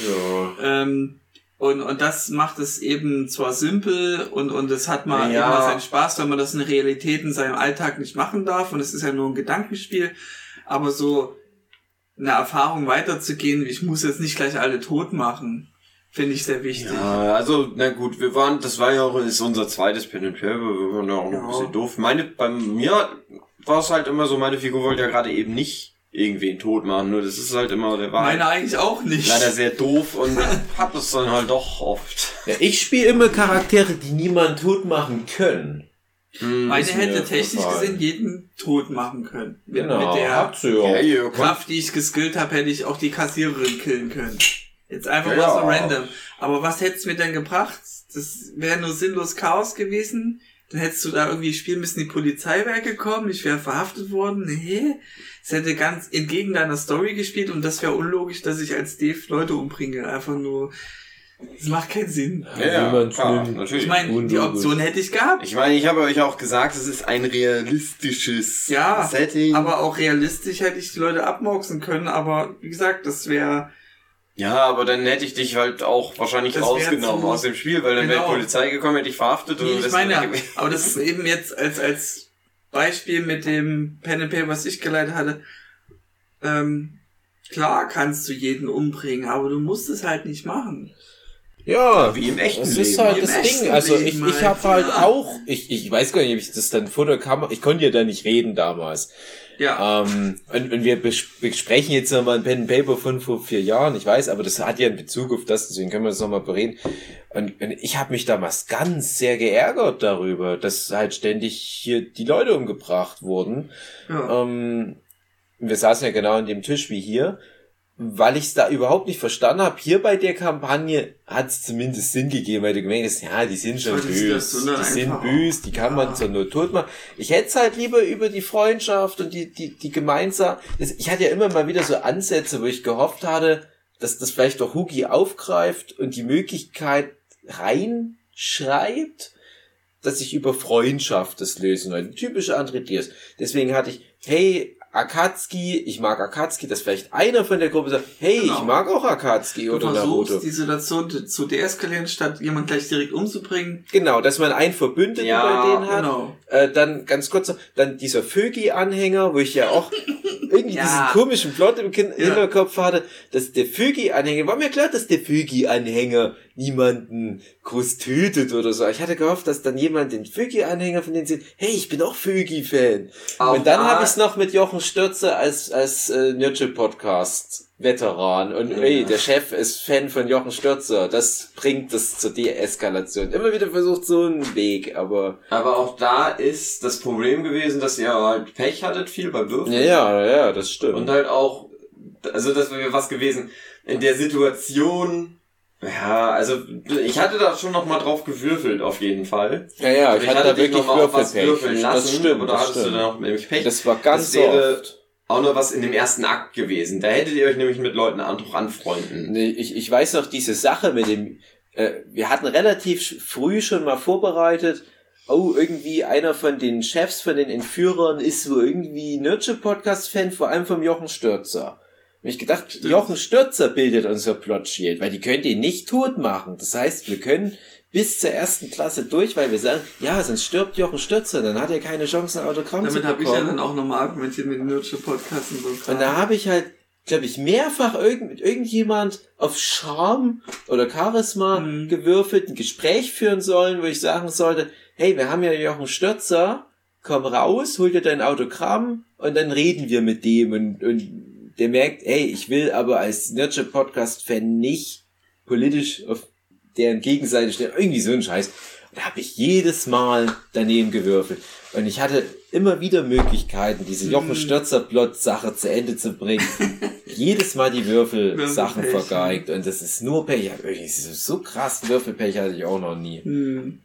ja. Ähm, und, und das macht es eben zwar simpel und, und es hat mal Ja. immer seinen Spaß, wenn man das in Realität in seinem Alltag nicht machen darf und es ist ja nur ein Gedankenspiel, aber so eine Erfahrung weiterzugehen, ich muss jetzt nicht gleich alle tot machen, finde ich sehr wichtig. Ja, also, na gut, wir waren, das war ja auch, ist unser zweites Pen and Paper, wir waren ja auch noch ein bisschen doof. Meine, bei mir war es halt immer so, meine Figur wollte ja gerade eben nicht irgendwen tot machen, nur das ist halt immer, der war Meine halt eigentlich auch nicht. leider sehr doof und hab das dann halt doch oft. ja ich spiele immer Charaktere, die niemand tot machen können. Hm, Meine ist mir hätte technisch aufgefallen. gesehen jeden tot machen können. Mit, Genau, mit der hat sie ja, ja. ihr könnt, Kraft, die ich geskillt habe, hätte ich auch die Kassiererin killen können. Jetzt einfach Ja, mal so random. Aber was hätt's mir denn gebracht? Das wäre nur sinnlos Chaos gewesen. Dann hättest du da irgendwie spielen müssen, die Polizei wäre gekommen, ich wäre verhaftet worden. Nee. Es hätte ganz entgegen deiner Story gespielt und das wäre unlogisch, dass ich als Dave Leute umbringe. Einfach nur. Das macht keinen Sinn. ja, ja, klar, natürlich. Ich meine, die. Option hätte ich gehabt. Ich meine, ich habe euch auch gesagt, es ist ein realistisches Ja, Setting. Aber auch realistisch hätte ich die Leute abmauxen können, aber wie gesagt, das wäre ja, aber dann hätte ich dich halt auch wahrscheinlich Das rausgenommen aus dem Spiel, weil dann wäre Genau. die Polizei gekommen, hätte ich verhaftet Nee, und ich meine, ja, aber das ist eben jetzt als, als Beispiel mit dem Pen and Paper, was ich geleitet hatte. Ähm, klar kannst du jeden umbringen, aber du musst es halt nicht machen. Ja, Wie im echten das Leben. ist halt das Ding. Also ich, Leben ich habe halt, halt ja. auch, ich, ich weiß gar nicht, ob ich das dann vor der Kamera, ich konnte ja da nicht reden damals. Ja, Ähm, und, und wir bes- besprechen jetzt nochmal ein Pen and Paper von vor vier Jahren, ich weiß, aber das hat ja einen Bezug auf das, deswegen können wir das nochmal bereden. Und, und ich habe mich damals ganz sehr geärgert darüber, dass halt ständig hier die Leute umgebracht wurden. ja. Ähm, wir saßen ja genau an dem Tisch wie hier, weil ich es da überhaupt nicht verstanden habe. Hier bei der Kampagne hat es zumindest Sinn gegeben, weil du gemerkt hast, ja, die sind schon böse. so, Die sind böse, die kann man Ja. zur Not tot machen. Ich hätte es halt lieber über die Freundschaft und die, die, die gemeinsam. Ich hatte ja immer mal wieder so Ansätze, wo ich gehofft hatte, dass das vielleicht doch Hugi aufgreift und die Möglichkeit reinschreibt, dass ich über Freundschaft das lösen will. Typische André Diers. Deswegen hatte ich, hey, Akatsuki, ich mag Akatsuki, dass vielleicht einer von der Gruppe sagt, hey, Genau. ich mag auch Akatsuki Du oder Naruto. versuchst, die Situation zu- deeskalieren, statt jemand gleich direkt umzubringen. Genau, dass man einen Verbündeten Ja, bei denen hat. Genau. Äh, dann ganz kurz, noch, dann dieser Fögi-Anhänger, wo ich ja auch irgendwie Ja. diesen komischen Plot im Kin- Ja. Hinterkopf hatte, dass der Fögi-Anhänger, war mir klar, dass der Fögi-Anhänger niemanden groß tötet oder so. Ich hatte gehofft, dass dann jemand den Fögi-Anhänger von denen sieht, hey, ich bin auch Fögi-Fan. Und dann da- habe ich es noch mit Jochen Stürze als, als äh, Nerdship-Podcast. Veteran und Ja. ey, der Chef ist Fan von Jochen Stürzer. Das bringt das zur Deeskalation. Immer wieder versucht so einen Weg, aber Aber auch da ist das Problem gewesen, dass ihr halt Pech hattet, viel beim Würfeln. Ja, ja, ja, das stimmt. Und halt auch, also das wäre was gewesen, in der Situation, ja, also ich hatte da schon noch mal drauf gewürfelt, auf jeden Fall. ja, ja, ich, hatte da dich wirklich noch mal auf was würfeln lassen, Das stimmt, aber da das hattest du stimmt. dann auch nämlich Pech. Das war ganz Das wäre- oft. auch noch was in dem ersten Akt gewesen. Da hättet ihr euch nämlich mit Leuten auch anfreunden. Nee, ich, ich weiß noch diese Sache mit dem, äh, wir hatten relativ früh schon mal vorbereitet, oh, irgendwie einer von den Chefs von den Entführern ist so irgendwie Nurture-Podcast-Fan, vor allem vom Jochen Stürzer. Hab ich gedacht, Jochen Stürzer bildet unser Plot-Shield, weil die können den nicht tot machen. Das heißt, wir können bis zur ersten Klasse durch, weil wir sagen, ja, sonst stirbt Jochen Stürzer, dann hat er keine Chance, ein Autogramm Damit zu habe ich ja bekommen. dann auch nochmal argumentiert mit dem Nürtsche Podcast und so. und da habe ich halt, glaube ich, mehrfach irgend, mit irgendjemand auf Charme oder Charisma Mhm. gewürfelt, ein Gespräch führen sollen, wo ich sagen sollte, hey, wir haben ja Jochen Stürzer, komm raus, hol dir dein Autogramm und dann reden wir mit dem und, und der merkt, hey, ich will aber als Nurture Podcast Fan nicht politisch auf deren Gegenseite stehen, irgendwie so ein Scheiß. Und da habe ich jedes Mal daneben gewürfelt. Und ich hatte immer wieder Möglichkeiten, diese Jochen Stürzer Plot Sache zu Ende zu bringen. jedes Mal die Würfelsachen Würfelpech, vergeigt. Und das ist nur Pech. So, so krass Würfelpech hatte ich auch noch nie. Hm.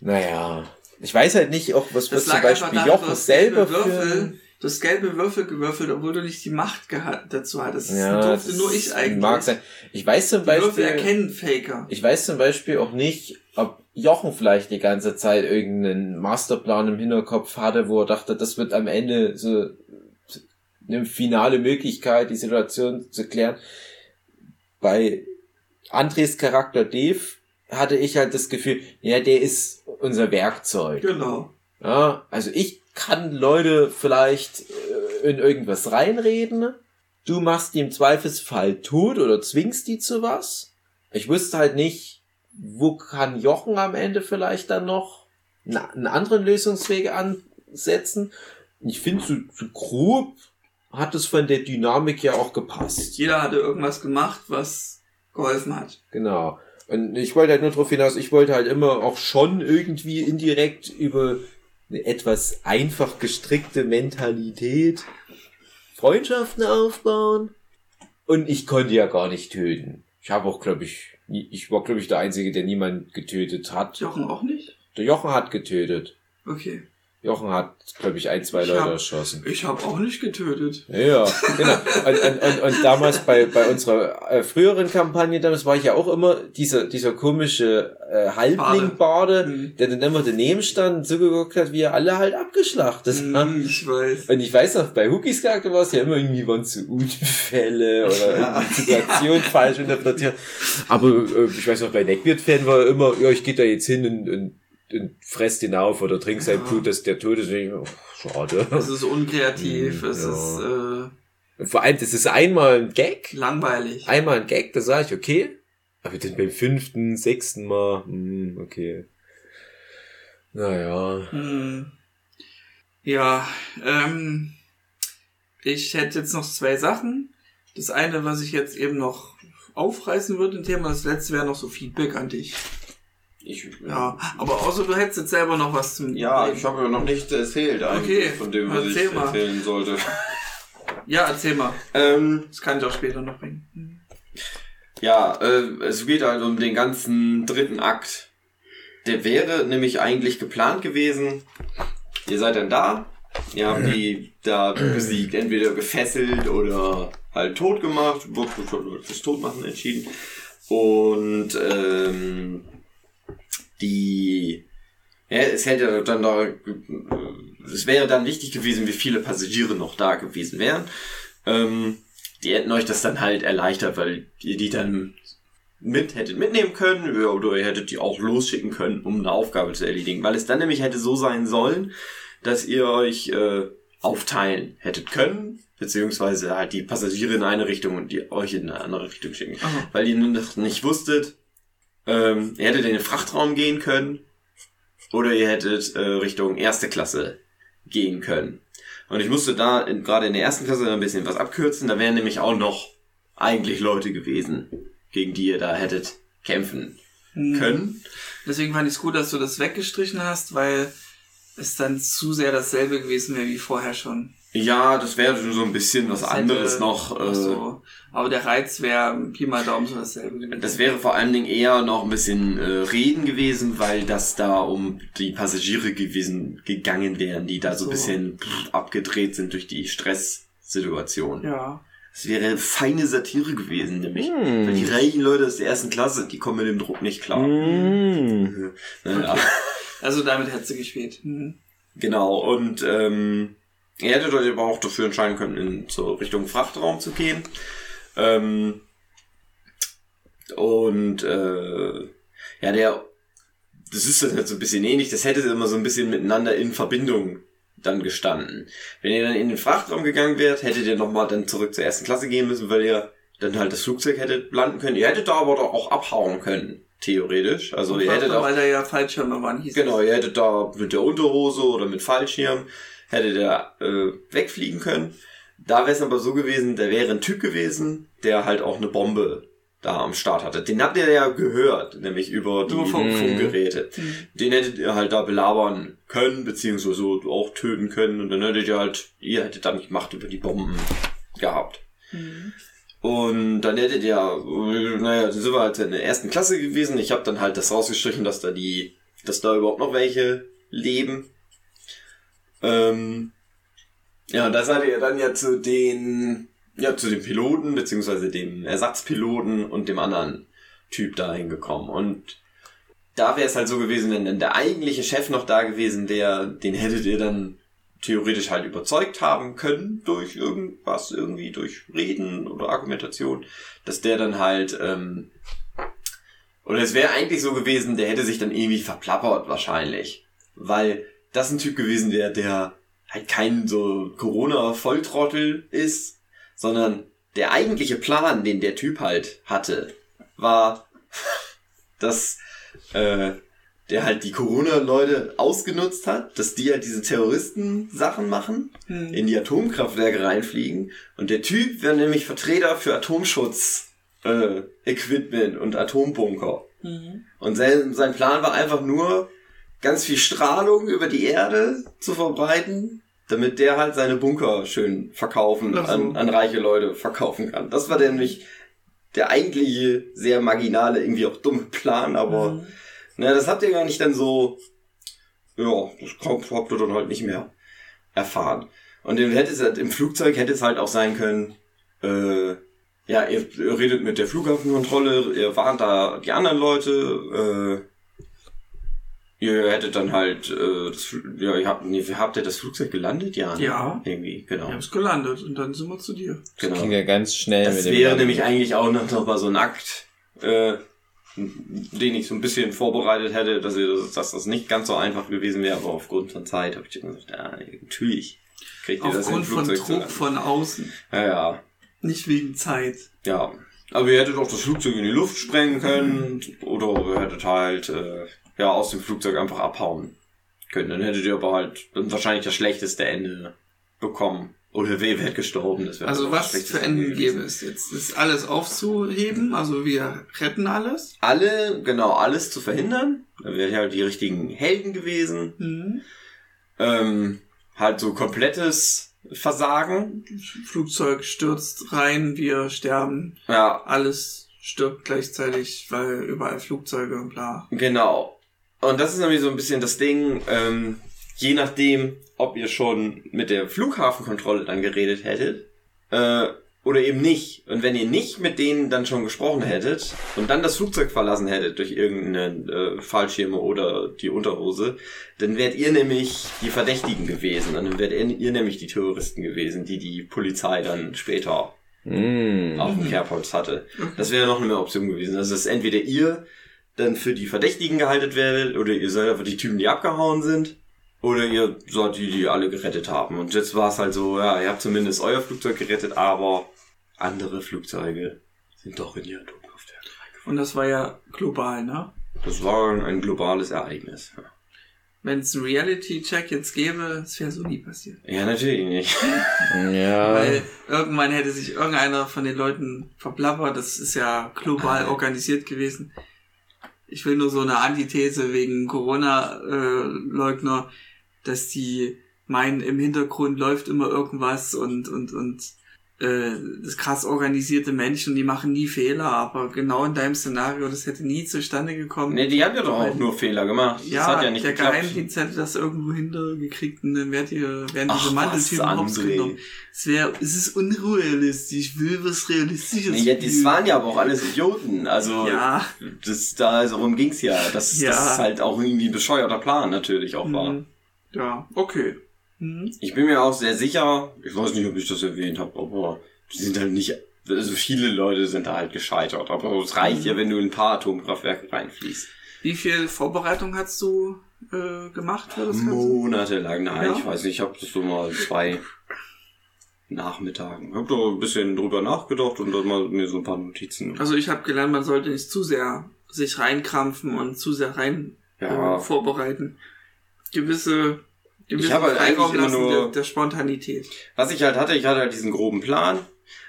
Naja. Ich weiß halt nicht, auch was, was zum Beispiel Jochen selber Würfel, für... du hast gelbe Würfel gewürfelt, obwohl du nicht die Macht gehabt, dazu hattest. Das Ja, durfte das nur ich eigentlich. Mag sein. Ich weiß zum Die Würfel Beispiel... erkennen Faker. Ich weiß zum Beispiel auch nicht, ob Jochen vielleicht die ganze Zeit irgendeinen Masterplan im Hinterkopf hatte, wo er dachte, das wird am Ende so eine finale Möglichkeit, die Situation zu klären. Bei Andres Charakter Dave hatte ich halt das Gefühl, ja, der ist unser Werkzeug. Genau. Ja, also ich kann Leute vielleicht äh, in irgendwas reinreden. Du machst die im Zweifelsfall tot oder zwingst die zu was. Ich wusste halt nicht, wo kann Jochen am Ende vielleicht dann noch einen anderen Lösungsweg ansetzen. Ich finde, so, so grob hat es von der Dynamik ja auch gepasst. Jeder hatte irgendwas gemacht, was geholfen hat. Genau. Und ich wollte halt nur darauf hinaus, ich wollte halt immer auch schon irgendwie indirekt über eine etwas einfach gestrickte Mentalität Freundschaften aufbauen. Und ich konnte ja gar nicht töten. Ich habe auch, glaube ich, nie- ich war, glaube ich, der Einzige, der niemand getötet hat. Jochen auch nicht? Der Jochen hat getötet. Okay. Jochen hat, glaube ich, ein, zwei Ich Leute hab- erschossen. Ich habe auch nicht getötet. Ja, genau. Und, und, und, und damals bei, bei unserer äh, früheren Kampagne, damals war ich ja auch immer dieser, dieser komische äh, Halbling-Bade, Mhm. der dann immer daneben stand und zugeguckt hat, wie er alle halt abgeschlachtet hat. Hm, ich weiß. Und ich weiß noch, bei Hookies Charakter war es ja immer irgendwie, waren so Unfälle oder Ja. die Situation falsch interpretiert. Aber äh, ich weiß noch, bei Neckbeard-Fan war immer, ja, ich gehe da jetzt hin und, und, und fress den auf oder trink sein Ja. Blut, dass der tot ist. Oh, schade. Es ist unkreativ, Hm, es ja. ist Vor allem, das ist einmal ein Gag. äh, langweilig. Einmal ein Gag, da sage ich, okay. Aber dann beim fünften, sechsten Mal, hm, okay. Naja. Hm. Ja, ähm, ich hätte jetzt noch zwei Sachen. Das eine, was ich jetzt eben noch aufreißen würde, ein Thema, das letzte wäre noch so Feedback an dich. Ich, Ja, aber außer du hättest jetzt selber noch was zum Ja, Reden. ich habe ja noch nicht erzählt eigentlich Okay, von dem, was ich erzähl mal. erzählen sollte. Ja, erzähl mal. Ähm, Das kann ich auch später noch bringen. Ja, äh, es geht halt um den ganzen dritten Akt. Der wäre nämlich eigentlich geplant gewesen. Ihr seid dann da. Ihr habt die da besiegt, entweder gefesselt oder halt tot gemacht. Wurde schon fürs Totmachen entschieden. Und ähm, die ja, es hätte dann da es wäre dann wichtig gewesen, wie viele Passagiere noch da gewesen wären. Ähm, die hätten euch das dann halt erleichtert, weil ihr die dann mit hättet mitnehmen können oder ihr hättet die auch losschicken können, um eine Aufgabe zu erledigen. Weil es dann nämlich hätte so sein sollen, dass ihr euch äh, aufteilen hättet können, beziehungsweise halt die Passagiere in eine Richtung und die euch in eine andere Richtung schicken. Aha. Weil ihr nicht wusstet, ähm, ihr hättet in den Frachtraum gehen können oder ihr hättet äh, Richtung erste Klasse gehen können. Und ich musste da gerade in der ersten Klasse ein bisschen was abkürzen. Da wären nämlich auch noch eigentlich Leute gewesen, gegen die ihr da hättet kämpfen Hm. können. Deswegen fand ich es gut, dass du das weggestrichen hast, weil es dann zu sehr dasselbe gewesen wäre wie vorher schon. Ja, das wäre so ein bisschen was anderes hätte noch. Äh, so. Aber der Reiz wäre Pi mal Daumen so dasselbe gewesen. Das wäre vor allen Dingen eher noch ein bisschen äh, Reden gewesen, weil das da um die Passagiere gewesen gegangen wären, die da so, So. ein bisschen pff, abgedreht sind durch die Stresssituation. ja. Das wäre feine Satire gewesen, nämlich. Hm. Weil die reichen Leute aus der ersten Klasse, die kommen mit dem Druck nicht klar. Hm. Naja, Also damit hätte sie gespielt. Mhm. genau. Und ähm, ihr hättet euch aber auch dafür entscheiden können, in zur Richtung Frachtraum zu gehen. Ähm, und äh, Ja, der, das ist dann halt so ein bisschen ähnlich, das hätte immer so ein bisschen miteinander in Verbindung dann gestanden. Wenn ihr dann in den Frachtraum gegangen wärt, hättet ihr nochmal dann zurück zur ersten Klasse gehen müssen, weil ihr dann halt das Flugzeug hättet landen können. Ihr hättet da aber doch auch abhauen können, theoretisch. Also ihr hättet auch, weil da ja Fallschirme waren, hieß genau, ihr hättet da mit der Unterhose oder mit Fallschirm, hättet ihr äh, wegfliegen können. Da wäre es aber so gewesen, da wäre ein Typ gewesen, der halt auch eine Bombe da am Start hatte. Den habt ihr ja gehört, nämlich über die. Funkgeräte. Mhm. Den hättet ihr halt da belabern können, beziehungsweise auch töten können und dann hättet ihr halt, ihr hättet dann die Macht über die Bomben gehabt. Mhm. Und dann hättet ihr, naja, dann sind wir halt in der ersten Klasse gewesen. Ich habe dann halt das rausgestrichen, dass da die, dass da überhaupt noch welche leben. Ähm, ja, da seid ihr dann ja zu den, ja, zu den Piloten, beziehungsweise dem Ersatzpiloten und dem anderen Typ da hingekommen. Und da wäre es halt so gewesen, wenn dann der eigentliche Chef noch da gewesen wäre, den hättet ihr dann theoretisch halt überzeugt haben können durch irgendwas, irgendwie durch Reden oder Argumentation, dass der dann halt, ähm, oder es wäre eigentlich so gewesen, der hätte sich dann irgendwie verplappert wahrscheinlich, weil das ein Typ gewesen wäre, der halt kein so Corona-Volltrottel ist, sondern der eigentliche Plan, den der Typ halt hatte, war, dass äh, der halt die Corona-Leute ausgenutzt hat, dass die halt diese Terroristen-Sachen machen, Mhm. in die Atomkraftwerke reinfliegen. Und der Typ wäre nämlich Vertreter für Atomschutz-Equipment und Atombunker. Mhm. Und sein, sein Plan war einfach nur, ganz viel Strahlung über die Erde zu verbreiten, damit der halt seine Bunker schön verkaufen, so. an, an reiche Leute verkaufen kann. Das war nämlich der eigentliche, sehr marginale, irgendwie auch dumme Plan, aber Mhm. na, das habt ihr gar nicht dann so, ja, das kommt- habt ihr dann halt nicht mehr erfahren. Und dann hätte es halt, im Flugzeug hätte es halt auch sein können, äh, ja, ihr, ihr redet mit der Flughafenkontrolle, ihr warnt da die anderen Leute, äh, ihr hättet dann halt, äh, das, ja, ihr habt, nee, habt ihr das Flugzeug gelandet? Ja, ne? Ja. Irgendwie, genau. Wir haben es gelandet und dann sind wir zu dir. genau. Ging ja ganz schnell Das wäre Landen. nämlich eigentlich auch noch, noch mal so ein Akt, äh, den ich so ein bisschen vorbereitet hätte, dass, ihr, dass das nicht ganz so einfach gewesen wäre, aber aufgrund von Zeit habe ich dann gesagt, ja, natürlich kriegt ihr das Aufgrund von Flugzeug zu Druck von außen. Ja, ja, Nicht wegen Zeit. ja. Aber ihr hättet auch das Flugzeug in die Luft sprengen können oder ihr hättet halt äh, ja aus dem Flugzeug einfach abhauen können. Dann hättet ihr aber halt dann wahrscheinlich das schlechteste Ende bekommen. Oder wer wäre gestorben. Das wäre Also dann was für Ende gäbe es jetzt? Ist alles aufzuheben, also wir retten alles. Alle, genau, alles zu verhindern. Da wäre halt die richtigen Helden gewesen. Mhm. Ähm, halt so komplettes Versagen. Flugzeug stürzt rein, wir sterben, Ja, alles stirbt gleichzeitig, weil überall Flugzeuge und bla. Genau. Und das ist nämlich so ein bisschen das Ding, ähm, je nachdem, ob ihr schon mit der Flughafenkontrolle dann geredet hättet, äh, oder eben nicht. Und wenn ihr nicht mit denen dann schon gesprochen hättet und dann das Flugzeug verlassen hättet durch irgendeinen äh, Fallschirme oder die Unterhose, dann wärt ihr nämlich die Verdächtigen gewesen. Und dann wärt ihr, ihr nämlich die Terroristen gewesen, die die Polizei dann später Mm. auf dem Kerbholz hatte. Das wäre noch eine Option gewesen. Also dass entweder ihr dann für die Verdächtigen gehalten werdet oder ihr seid einfach die Typen, die abgehauen sind. Oder ihr seid die, die alle gerettet haben. Und jetzt war es halt so, ja, ihr habt zumindest euer Flugzeug gerettet, aber andere Flugzeuge sind doch in die reingefahren. Und das war ja global, ne? Das war ein globales Ereignis. Wenn es einen Reality-Check jetzt gäbe, es wäre so nie passiert. Ja, natürlich nicht. Ja. Weil irgendwann hätte sich irgendeiner von den Leuten verplappert. Das ist ja global organisiert gewesen. Ich will nur so eine Antithese wegen Corona-Leugner, dass die meinen, im Hintergrund läuft immer irgendwas und, und, und äh, das krass organisierte Menschen, die machen nie Fehler, aber genau in deinem Szenario, das hätte nie zustande gekommen. Nee, die haben ja doch auch nur Fehler gemacht. Ja, das hat ja nicht der geklappt. Geheimdienst hätte das irgendwo hintergekriegt und dann wären, die, wären Ach, diese Manteltypen was, hops genommen. Es wäre, es ist unrealistisch. Ich will was Realistisches. Nee, ja, das waren ja aber auch alles Idioten. Also, Ja. das, da, darum ging's ja. Dass Ja. das halt auch irgendwie ein bescheuerter Plan natürlich auch war. Mhm. Ja, okay. Mhm. Ich bin mir auch sehr sicher, ich weiß nicht, ob ich das erwähnt habe, aber die sind halt nicht, also viele Leute sind da halt gescheitert. Aber es reicht Mhm. ja, wenn du in ein paar Atomkraftwerke reinfließt. Wie viel Vorbereitung hast du äh, gemacht für das Ganze? Monatelang, nein, Ja. ich weiß nicht, ich habe das so mal zwei Nachmittagen. Hab da ein bisschen drüber nachgedacht und dann mal mir so ein paar Notizen. Also ich habe gelernt, man sollte nicht zu sehr sich reinkrampfen und zu sehr rein Ja. äh, vorbereiten. Gewisse, gewisse hab halt eigentlich immer nur- der, der Spontanität. Was ich halt hatte, ich hatte halt diesen groben Plan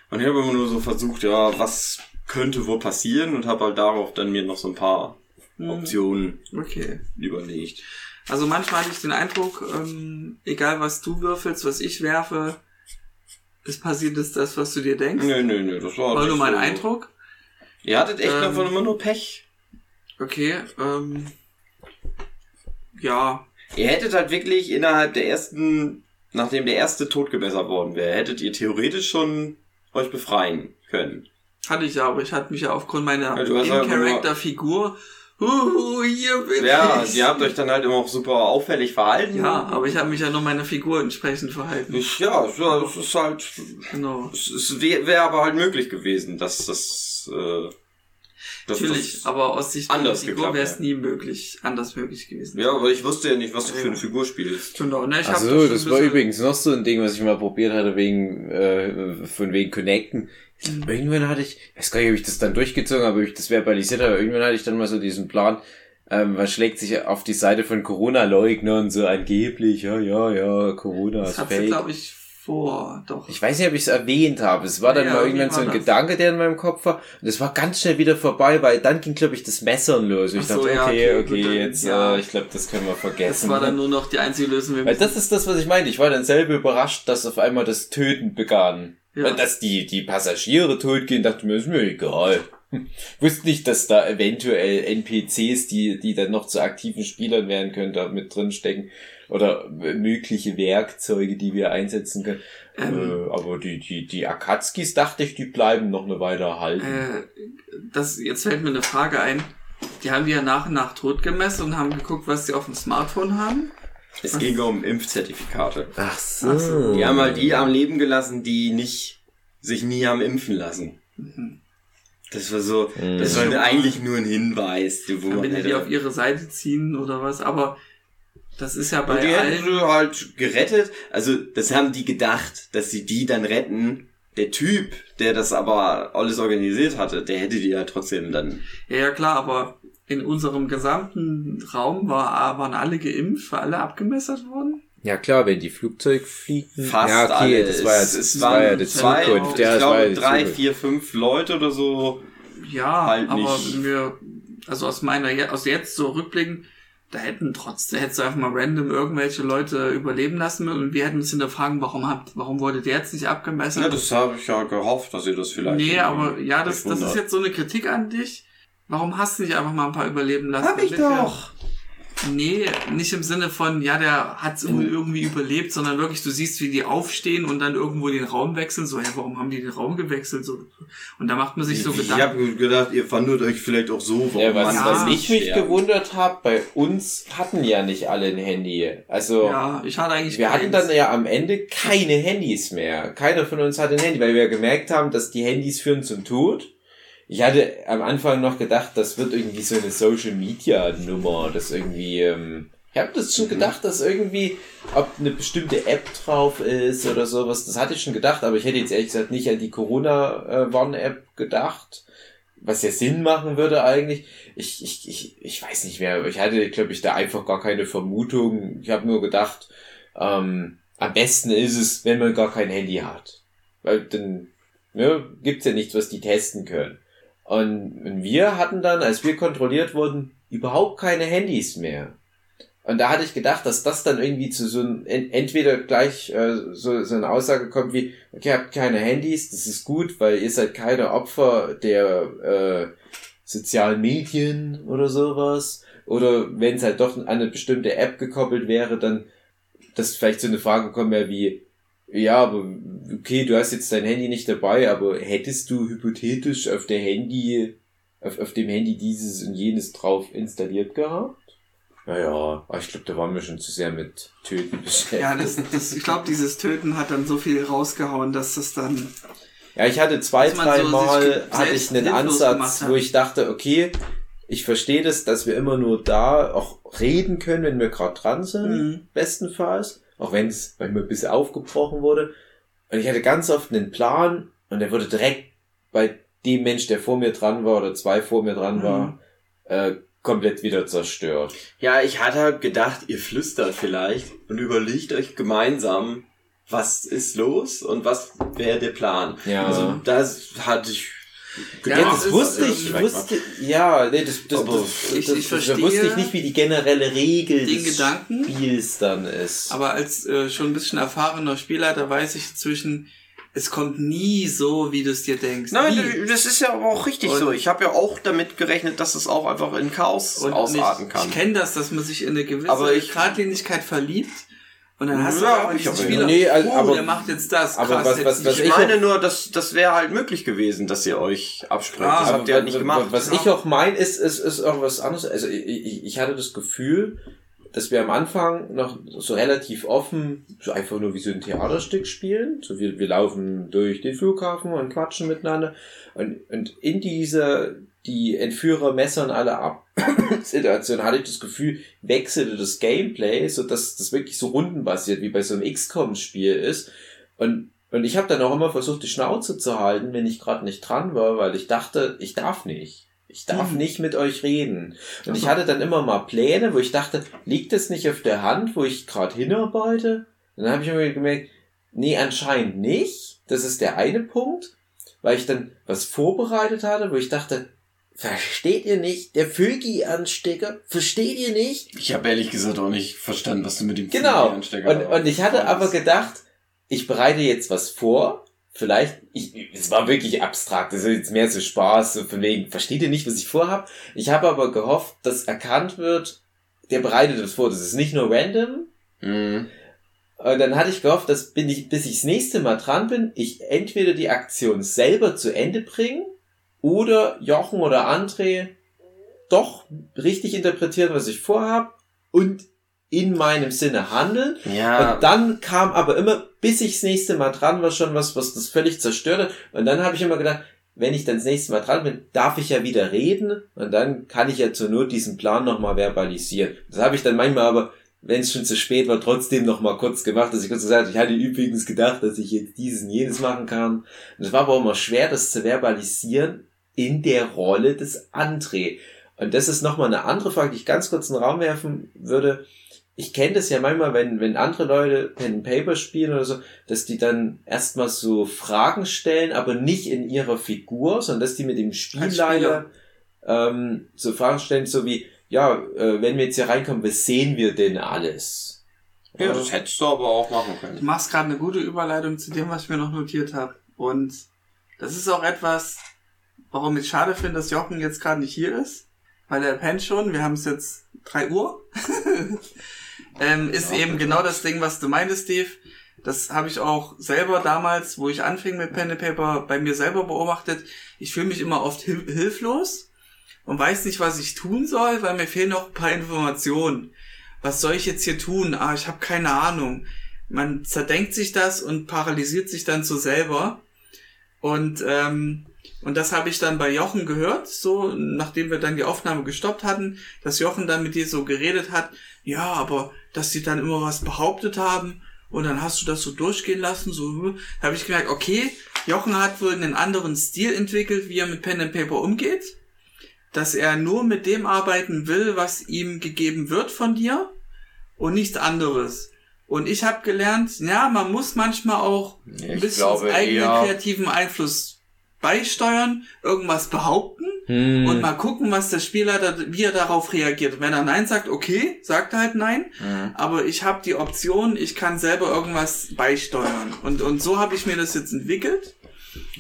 und ich habe immer nur so versucht, ja, was könnte wohl passieren und habe halt darauf dann mir noch so ein paar Mhm. Optionen Okay. überlegt. Also manchmal hatte ich den Eindruck, ähm, egal was du würfelst, was ich werfe, es passiert ist das, was du dir denkst. Nö, nö, nö, das war, War nicht nur mein so. Eindruck. Ihr hattet echt Ähm, einfach immer nur Pech. Okay, ähm, ja, Ihr hättet halt wirklich innerhalb der ersten, nachdem der erste Tod gebessert worden wäre, hättet ihr theoretisch schon euch befreien können. hatte ich ja, aber ich hatte mich ja aufgrund meiner Ja, In-Character-Figur, huhu, hier bin Ja, ich. ihr habt euch dann halt immer auch super auffällig verhalten. Ja, aber ich habe mich ja nur meiner Figur entsprechend verhalten. Ich, ja, es, ja, es ist halt, Genau. es, es wäre wär aber halt möglich gewesen, dass das, äh, dass Natürlich, das, aber aus Sicht anders Figur wäre es nie möglich, anders möglich gewesen. ja, aber ich wusste ja nicht, was du für eine Figur spielst. Genau, ne, ich hab Also schon das war übrigens noch so ein Ding, was ich mal probiert hatte wegen äh, von wegen Connecten. Mhm. Irgendwann hatte ich, ich weiß gar nicht, ob ich das dann durchgezogen habe, ob ich das verbalisiert habe, aber irgendwann hatte ich dann mal so diesen Plan, ähm, man schlägt sich auf die Seite von Corona-Leugnern so angeblich, ja, ja, ja, Corona Das ist hat sie, fake. glaube ich, vor, doch. Ich weiß nicht, ob ich es erwähnt habe. Es war dann Ja, mal irgendwann so ein das. Gedanke, der in meinem Kopf war. Und es war ganz schnell wieder vorbei, weil dann ging, glaube ich, das Messern los. Ich so, dachte, ja, okay, okay, dann- jetzt, ja. äh, ich glaube, das können wir vergessen. das war dann nur noch die einzige Lösung. Wir Weil das ist das, was ich meinte. Ich war dann selber überrascht, dass auf einmal das Töten begann. Ja. Dass die, die Passagiere tot gehen, dachte mir, ist mir egal. Wusste nicht, dass da eventuell NPCs, die, die dann noch zu aktiven Spielern werden können, da mit drin stecken. Oder mögliche Werkzeuge, die wir einsetzen können. ähm, Äh, aber die, die, die Akatskis dachte ich, die bleiben noch eine Weile erhalten. äh, das, jetzt fällt mir eine Frage ein. Die haben die ja nach und nach tot gemessen und haben geguckt, was sie auf dem Smartphone haben. Es ging um Impfzertifikate. Ach so. Ach so. Die haben halt die am Leben gelassen, die nicht, sich nie haben impfen lassen. Mhm. Das war so, Mhm. das war eigentlich nur ein Hinweis, wo man Damit die die hätte- auf ihre Seite ziehen oder was. Aber das ist ja bei Und die hätten allen. sie halt gerettet. Also, das haben die gedacht, dass sie die dann retten. Der Typ, der das aber alles organisiert hatte, der hätte die ja trotzdem dann. Ja, ja, klar, aber in unserem gesamten Raum war, waren alle geimpft, war alle abgemessert worden. Ja klar, wenn die Flugzeug fliegen. Fast ja, okay, alle. das war ja, es, das es war waren ja die zwei, Zukunft. ich Ja, ja glaube drei, Zukunft. vier, fünf Leute oder so. Ja, Halt aber nicht. mir, also aus meiner, aus jetzt so rückblickend, da hätten trotzdem, hättest du einfach mal random irgendwelche Leute überleben lassen müssen und wir hätten uns hinterfragen, warum habt, warum wurde der jetzt nicht abgemessert? Ja, das habe ich ja gehofft, dass ihr das vielleicht. nee, aber ja, das, das ist jetzt so eine Kritik an dich. Warum hast du nicht einfach mal ein paar überleben lassen? Hab ich Damit wir- doch. Nee, nicht im Sinne von, ja, der hat's irgendwie, irgendwie überlebt, sondern wirklich, du siehst, wie die aufstehen und dann irgendwo den Raum wechseln. So, ja, warum haben die den Raum gewechselt? So. Und da macht man sich so ich Gedanken. habe gedacht, ihr fandet euch vielleicht auch so, warum Ja, was, man was ich mich sterben. gewundert habe, bei uns hatten ja nicht alle ein Handy. Also Ja, ich hatte eigentlich wir hatten keins. dann ja am Ende keine Handys mehr. Keiner von uns hatte ein Handy, weil wir gemerkt haben, dass die Handys führen zum Tod. Ich hatte am Anfang noch gedacht, das wird irgendwie so eine Social Media Nummer, das irgendwie ähm, ich habe das schon gedacht, dass irgendwie, ob eine bestimmte App drauf ist oder sowas, das hatte ich schon gedacht, aber ich hätte jetzt ehrlich gesagt nicht an die Corona-Warn-App gedacht, was ja Sinn machen würde eigentlich. Ich, ich, ich, ich weiß nicht mehr, ich hatte, glaube ich, da einfach gar keine Vermutung. Ich habe nur gedacht, ähm, am besten ist es, wenn man gar kein Handy hat. Weil dann ne, gibt's ja nichts, was die testen können. Und wir hatten dann, als wir kontrolliert wurden, überhaupt keine Handys mehr. Und da hatte ich gedacht, dass das dann irgendwie zu so einem, en- entweder gleich äh, so, so eine Aussage kommt wie, okay, ihr habt keine Handys, das ist gut, weil ihr seid keine Opfer der äh, sozialen Medien oder sowas. Oder wenn es halt doch an eine bestimmte App gekoppelt wäre, dann, dass vielleicht so eine Frage kommen wäre wie, ja, aber okay, du hast jetzt dein Handy nicht dabei, aber hättest du hypothetisch auf der Handy, auf, auf dem Handy dieses und jenes drauf installiert gehabt? Naja, aber ich glaube, da waren wir schon zu sehr mit Töten beschäftigt. Ja, das, das, ich glaube, dieses Töten hat dann so viel rausgehauen, dass das dann. Ja, ich hatte zwei, drei so Mal hatte ich einen Ansatz, wo ich dachte, okay, ich verstehe das, dass wir immer nur da auch reden können, wenn wir gerade dran sind, Mhm. bestenfalls. Auch wenn es manchmal ein bisschen aufgebrochen wurde. Und ich hatte ganz oft einen Plan und der wurde direkt bei dem Mensch, der vor mir dran war oder zwei vor mir dran war, äh, komplett wieder zerstört. Ja, ich hatte gedacht, ihr flüstert vielleicht und überlegt euch gemeinsam, was ist los und was wäre der Plan. Ja. Also das hatte ich Ja, Ja, das wusste ich, wusste, ja, nee, das, das, das, ich- das, ich verstehe wusste ich nicht, wie die generelle Regel des Gedanken. Spiels dann ist. Aber als äh, schon ein bisschen erfahrener Spieler, weiß ich inzwischen, es kommt nie so, wie du es dir denkst. Nein, nie. das ist ja aber auch richtig Und- so. Ich habe ja auch damit gerechnet, dass es auch einfach in Chaos ausarten ich, kann. Ich kenne das, dass man sich in eine gewisse Aber ich- Geradlinigkeit verliebt. Und dann hast du Ja, aber hab ich diesen aber, Spieler, Nee, also- oh, aber- der macht jetzt das. aber krass, was- was- was nicht ich meine nur, dass das wäre halt möglich gewesen, dass ihr euch absprecht. Ah, das Aber habt ihr halt nicht was- gemacht. Was ich auch meine, ist, ist, ist auch was anderes. Also ich, ich, ich hatte das Gefühl, dass wir am Anfang noch so relativ offen, so einfach nur wie so ein Theaterstück spielen. So wir, wir laufen durch den Flughafen und quatschen miteinander. Und, und in dieser, die Entführer messern alle ab. Situation hatte ich das Gefühl, wechselte das Gameplay, so dass das wirklich so rundenbasiert wie bei so einem XCOM-Spiel ist. Und und ich habe dann auch immer versucht, die Schnauze zu halten, wenn ich gerade nicht dran war, weil ich dachte, ich darf nicht. Ich darf Hm. nicht mit euch reden. Und Ach ich hatte dann immer mal Pläne, wo ich dachte, liegt es nicht auf der Hand, wo ich gerade hinarbeite? Und dann habe ich immer gemerkt, nee, anscheinend nicht. Das ist der eine Punkt, weil ich dann was vorbereitet hatte, wo ich dachte, versteht ihr nicht? Der Vögi-Anstecker, versteht ihr nicht? Ich habe ehrlich gesagt auch nicht verstanden, was du mit dem Genau. Anstecker Und, und ich hatte aber gedacht, ich bereite jetzt was vor. Vielleicht, ich, es war wirklich abstrakt, das ist jetzt mehr so Spaß, so von wegen, versteht ihr nicht, was ich vorhab? Ich habe aber gehofft, dass erkannt wird, der bereitet das vor, das ist nicht nur random. Mhm. Und dann hatte ich gehofft, dass bin ich, bis ich das nächste Mal dran bin, ich entweder die Aktion selber zu Ende bringe oder Jochen oder André doch richtig interpretieren, was ich vorhab und in meinem Sinne handeln. Ja, Und dann kam aber immer, bis ich das nächste Mal dran war, schon was, was das völlig zerstört hat. Und dann habe ich immer gedacht, wenn ich dann das nächste Mal dran bin, darf ich ja wieder reden und dann kann ich ja zur Not diesen Plan nochmal verbalisieren. Das habe ich dann manchmal aber, wenn es schon zu spät war, trotzdem nochmal kurz gemacht, dass ich kurz gesagt habe, ich hatte übrigens gedacht, dass ich jetzt dieses und jenes machen kann. Und es war aber auch immer schwer, das zu verbalisieren in der Rolle des André. Und das ist nochmal eine andere Frage, die ich ganz kurz in den Raum werfen würde ich kenne das ja manchmal, wenn, wenn andere Leute Pen and Paper spielen oder so, dass die dann erstmal so Fragen stellen, aber nicht in ihrer Figur, sondern dass die mit dem Spielleiter ähm, so Fragen stellen, so wie, ja, äh, wenn wir jetzt hier reinkommen, was sehen wir denn alles? ja, das hättest du aber auch machen Du können. machst gerade eine gute Überleitung zu dem, was ich mir noch notiert habe. Und das ist auch etwas, warum ich schade finde, dass Jochen jetzt gerade nicht hier ist. Weil er pennt schon. Wir haben es jetzt drei Uhr. ähm, ist Ja, eben genau das Ding, was du meintest, Steve. Das habe ich auch selber damals, wo ich anfing mit Pen and Paper, bei mir selber beobachtet. Ich fühle mich immer oft hil hilflos und weiß nicht, was ich tun soll, weil mir fehlen noch ein paar Informationen. Was soll ich jetzt hier tun? Ah, ich habe keine Ahnung. Man zerdenkt sich das und paralysiert sich dann so selber. Und ähm, und das habe ich dann bei Jochen gehört, so nachdem wir dann die Aufnahme gestoppt hatten, dass Jochen dann mit dir so geredet hat, ja, aber dass die dann immer was behauptet haben und dann hast du das so durchgehen lassen, so da habe ich gemerkt, okay, Jochen hat wohl einen anderen Stil entwickelt, wie er mit Pen and Paper umgeht, dass er nur mit dem arbeiten will, was ihm gegeben wird von dir und nichts anderes. Und ich habe gelernt, ja, man muss manchmal auch ein ich bisschen glaube eigenen kreativen Einfluss beisteuern, irgendwas behaupten Hm. und mal gucken, was der Spieler, da, wie er darauf reagiert. Wenn er Nein sagt, okay, sagt er halt Nein. Mhm. Aber ich habe die Option, ich kann selber irgendwas beisteuern. Und, und so habe ich mir das jetzt entwickelt.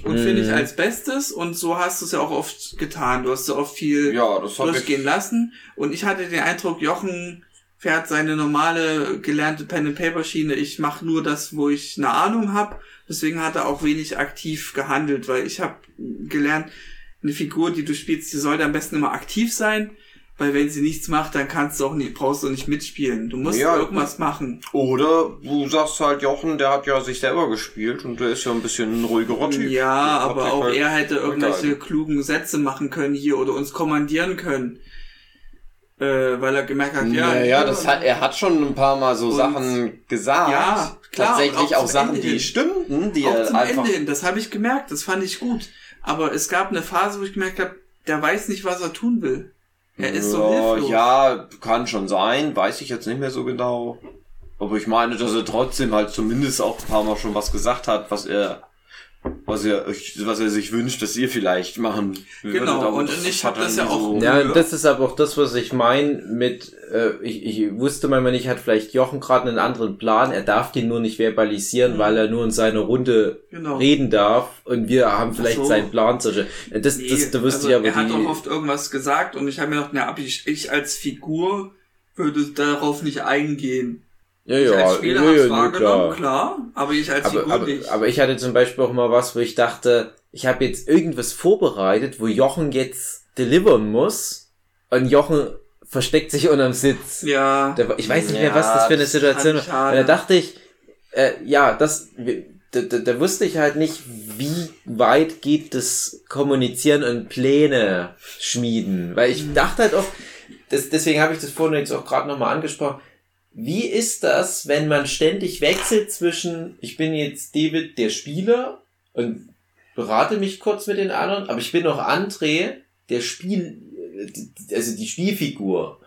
Und Mhm. finde ich als Bestes. Und so hast du es ja auch oft getan. Du hast so oft viel Ja, habe ich. durchgehen lassen. Und ich hatte den Eindruck, Jochen fährt seine normale gelernte Pen and Paper Schiene. Ich mache nur das, wo ich eine Ahnung habe. Deswegen hat er auch wenig aktiv gehandelt, weil ich habe gelernt, eine Figur, die du spielst, die sollte am besten immer aktiv sein. weil wenn sie nichts macht, dann kannst du auch nicht, brauchst du nicht mitspielen. Du musst Ja, irgendwas machen. Oder du sagst halt, Jochen, der hat ja sich selber gespielt und der ist ja ein bisschen ein ruhigerer Typ. Ja, aber auch halt er hätte irgendwelche klugen Sätze machen können hier oder uns kommandieren können. Äh, weil er gemerkt hat, ja, Ja, ja, das hat, er hat schon ein paar Mal so Sachen gesagt. Ja, klar, Tatsächlich auch auch, Sachen, Ende die hin. stimmten, die auch er zum einfach. Ende hin, das habe ich gemerkt, das fand ich gut. Aber es gab eine Phase, wo ich gemerkt habe, der weiß nicht, was er tun will. Er ist so ja, hilflos. ja, kann schon sein, weiß ich jetzt nicht mehr so genau. Aber ich meine, dass er trotzdem halt zumindest auch ein paar Mal schon was gesagt hat, was er, was er, was er sich wünscht, dass ihr vielleicht machen würdet. Genau, und das ich hat hab er das ja auch- so- Ja, das ist aber auch das, was ich meine mit, äh, ich, ich wusste manchmal nicht, hat vielleicht Jochen gerade einen anderen Plan, er darf den nur nicht verbalisieren, Mhm. weil er nur in seiner Runde Genau. reden darf und wir haben vielleicht so. seinen Plan zu. Das, Nee, das, da wusste also ich aber er hat auch oft irgendwas gesagt und ich habe mir gedacht, na, ich, ich als Figur würde darauf nicht eingehen. Ja, Ich ja, als Spieler ja, ja, wahrgenommen, klar. klar. aber ich als Aber, Figur aber, nicht. aber ich hatte zum Beispiel auch mal was, wo ich dachte, ich habe jetzt irgendwas vorbereitet, wo Jochen jetzt delivern muss und Jochen versteckt sich unterm Sitz. ja, ich weiß nicht mehr, Ja, was das für eine Situation war. Und da dachte ich, äh, ja, das, da, da, da wusste ich halt nicht, wie weit geht das Kommunizieren und Pläne schmieden. Weil ich dachte halt auch, das, deswegen habe ich das vorhin jetzt auch gerade nochmal angesprochen. Wie ist das, wenn man ständig wechselt zwischen, ich bin jetzt David, der Spieler, und berate mich kurz mit den anderen, aber ich bin auch André, der Spiel, also die Spielfigur.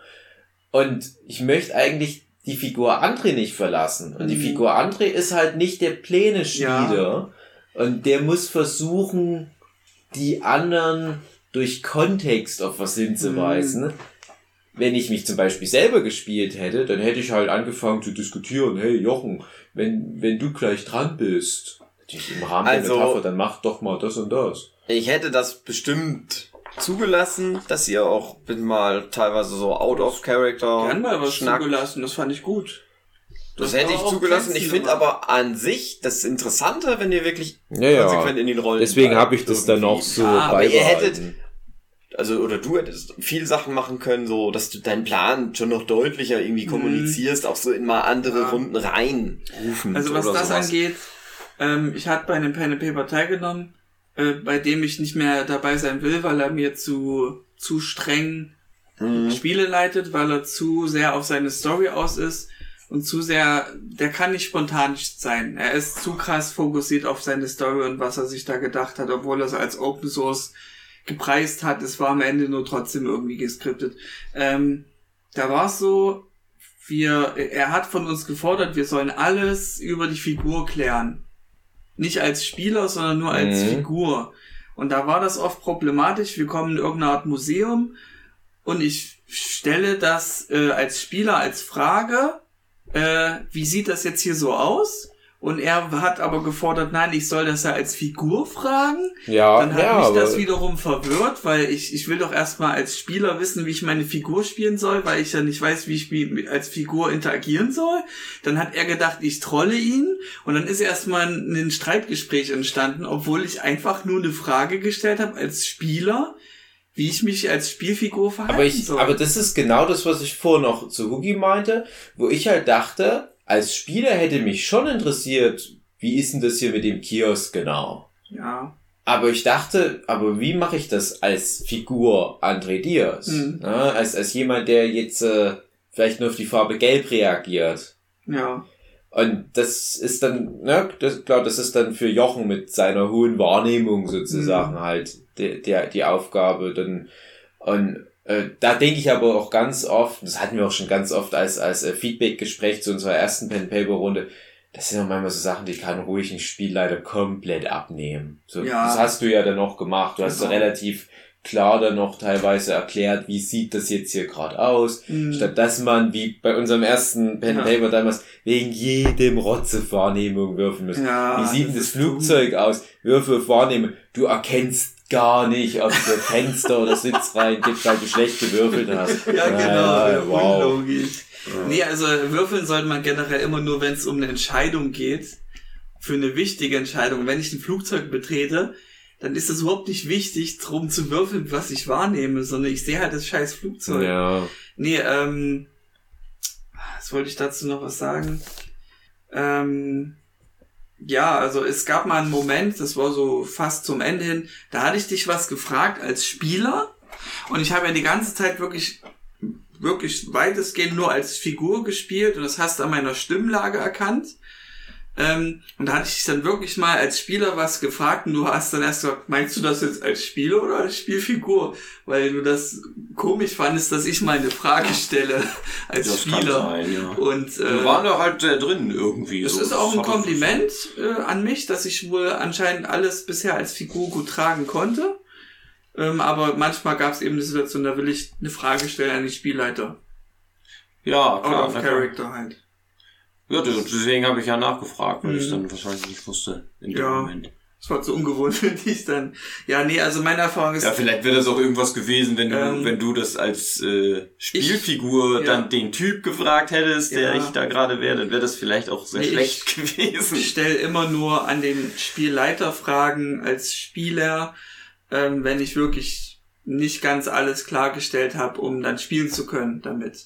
Und ich möchte eigentlich die Figur André nicht verlassen. Und die Mhm. Figur André ist halt nicht der Pläne-Schmieder. Und der muss versuchen, die anderen durch Kontext auf was hinzuweisen. Wenn ich mich zum Beispiel selber gespielt hätte, dann hätte ich halt angefangen zu diskutieren, hey Jochen, wenn, wenn du gleich dran bist, natürlich im Rahmen Also- der Metapher, dann mach doch mal das und das. Ich hätte das bestimmt zugelassen, dass ihr auch bin mal teilweise so out of character Gern mal was schnackt. zugelassen, das fand ich gut. Das, Das hätte ich zugelassen. Ich finde aber an sich das Interessante, wenn ihr wirklich Ja, konsequent in den Rollen Deswegen habe ich das dann auch so Ja, aber ihr hättet- also oder du hättest viel Sachen machen können, so dass du deinen Plan schon noch deutlicher irgendwie Mhm. kommunizierst, auch so in mal andere Ja. Runden rein rufen. Also was das sowas. angeht, ähm, ich hatte bei einem Pen and Paper teilgenommen, äh, bei dem ich nicht mehr dabei sein will, weil er mir zu zu streng Mhm. Spiele leitet, weil er zu sehr auf seine Story aus ist und zu sehr, der kann nicht spontan sein. Er ist zu krass fokussiert auf seine Story und was er sich da gedacht hat, obwohl er es als Open Source gepreist hat. Es war am Ende nur trotzdem irgendwie geskriptet. Ähm, da war es so, wir, er hat von uns gefordert, wir sollen alles über die Figur klären. Nicht als Spieler, sondern nur als Mhm. Figur. Und da war das oft problematisch. Wir kommen in irgendeine Art Museum und ich stelle das äh, als Spieler als Frage, äh, wie sieht das jetzt hier so aus? Und er hat aber gefordert, nein, ich soll das ja als Figur fragen. Ja, Dann hat ja, mich das wiederum verwirrt, weil ich, ich will doch erstmal als Spieler wissen, wie ich meine Figur spielen soll, weil ich ja nicht weiß, wie ich als Figur interagieren soll. Dann hat er gedacht, ich trolle ihn und dann ist erstmal ein, ein Streitgespräch entstanden, obwohl ich einfach nur eine Frage gestellt habe als Spieler, wie ich mich als Spielfigur verhalten Aber ich, soll. aber das ist genau das, was ich vorhin noch zu Hugi meinte, wo ich halt dachte, als Spieler hätte mich schon interessiert, wie ist denn das hier mit dem Kiosk genau? ja. Aber ich dachte, aber wie mache ich das als Figur André Diaz? Mhm. Ja, als, als jemand, der jetzt äh, vielleicht nur auf die Farbe Gelb reagiert. Ja. Und das ist dann, ne, das, klar, das ist dann für Jochen mit seiner hohen Wahrnehmung sozusagen Mhm. halt der, der, die Aufgabe. Dann, und da denke ich aber auch ganz oft, das hatten wir auch schon ganz oft als, als äh, Feedback-Gespräch zu unserer ersten Pen-Paper-Runde, das sind auch manchmal so Sachen, die kann ruhig ein Spielleiter komplett abnehmen. So, Ja. Das hast du ja dann auch gemacht. Du hast Genau. relativ klar dann noch teilweise erklärt, wie sieht das jetzt hier gerade aus. Mhm. Statt dass man, wie bei unserem ersten Pen Ja. Paper damals, wegen jedem Rotze Wahrnehmung würfeln muss. Ja, wie sieht denn das das. Flugzeug aus? Würfel auf Wahrnehmung. Du erkennst gar nicht, ob du Fenster oder Sitz rein gibt, weil du schlecht gewürfelt hast. Ja, genau. Ja, wow. Unlogisch. Nee, also würfeln sollte man generell immer nur, wenn es um eine Entscheidung geht. Für eine wichtige Entscheidung. Wenn ich ein Flugzeug betrete, dann ist es überhaupt nicht wichtig, drum zu würfeln, was ich wahrnehme, sondern ich sehe halt das scheiß Flugzeug. Ja. Nee, ähm, was wollte ich dazu noch was sagen? Ähm, ja, also es gab mal einen Moment, das war so fast zum Ende hin, da hatte ich dich was gefragt als Spieler und ich habe ja die ganze Zeit wirklich wirklich weitestgehend nur als Figur gespielt und das hast du an meiner Stimmlage erkannt. Ähm, und da hatte ich dich dann wirklich mal als Spieler was gefragt und du hast dann erst gesagt, meinst du das jetzt als Spieler oder als Spielfigur? Weil du das komisch fandest, dass ich mal eine Frage stelle als Das kann Spieler. sein, ja. Und Wir äh, waren da halt äh, drin irgendwie. es so. ist auch ein Kompliment äh, an mich, dass ich wohl anscheinend alles bisher als Figur gut tragen konnte. Ähm, aber manchmal gab es eben eine Situation, da will ich eine Frage stellen an den Spielleiter. Ja, Out klar. of na klar. Character halt. Ja, deswegen habe ich ja nachgefragt, weil ich Mhm. dann wahrscheinlich nicht wusste in dem Ja. Moment. Das war zu ungewohnt für dich dann. Ja, nee, also meine Erfahrung ist, Ja, vielleicht wäre das auch irgendwas gewesen, wenn du, Ähm, wenn du das als äh, Spielfigur Ich- ja. dann den Typ gefragt hättest, der Ja. ich da gerade wäre, dann wäre das vielleicht auch sehr Nee, schlecht ich gewesen. stelle immer nur an den Spielleiter Fragen als Spieler, ähm, wenn ich wirklich nicht ganz alles klargestellt habe, um dann spielen zu können damit.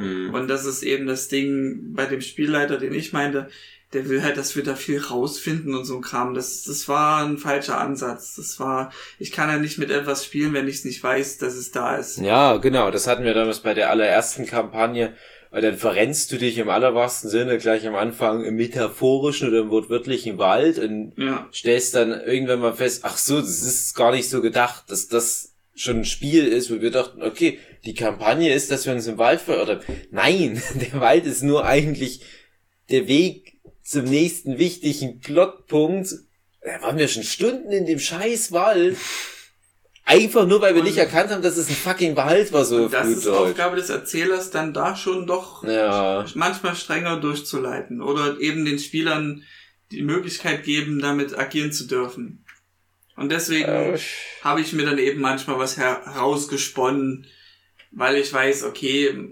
Hm. Und das ist eben das Ding bei dem Spielleiter, den ich meinte, der will halt, dass wir da viel rausfinden und so ein Kram. Das, das war ein falscher Ansatz. Das war, ich kann ja nicht mit etwas spielen, wenn ich es nicht weiß, dass es da ist. Ja, genau. Das hatten wir damals bei der allerersten Kampagne. Weil dann verrennst du dich im allerwahrsten Sinne gleich am Anfang im metaphorischen oder im wortwörtlichen Wald und Ja. stellst dann irgendwann mal fest, ach so, das ist gar nicht so gedacht, dass das schon ein Spiel ist, wo wir dachten, okay, die Kampagne ist, dass wir uns im Wald verirrt haben. Nein, der Wald ist nur eigentlich der Weg zum nächsten wichtigen Plotpunkt. Da waren wir schon Stunden in dem scheiß Wald. Einfach nur, weil wir Und- nicht erkannt haben, dass es ein fucking Wald war, so Und das ist Flugzeug. Aufgabe des Erzählers, dann da schon doch Ja. manchmal strenger durchzuleiten oder eben den Spielern die Möglichkeit geben, damit agieren zu dürfen. Und deswegen Äh, habe ich mir dann eben manchmal was herausgesponnen, weil ich weiß, okay,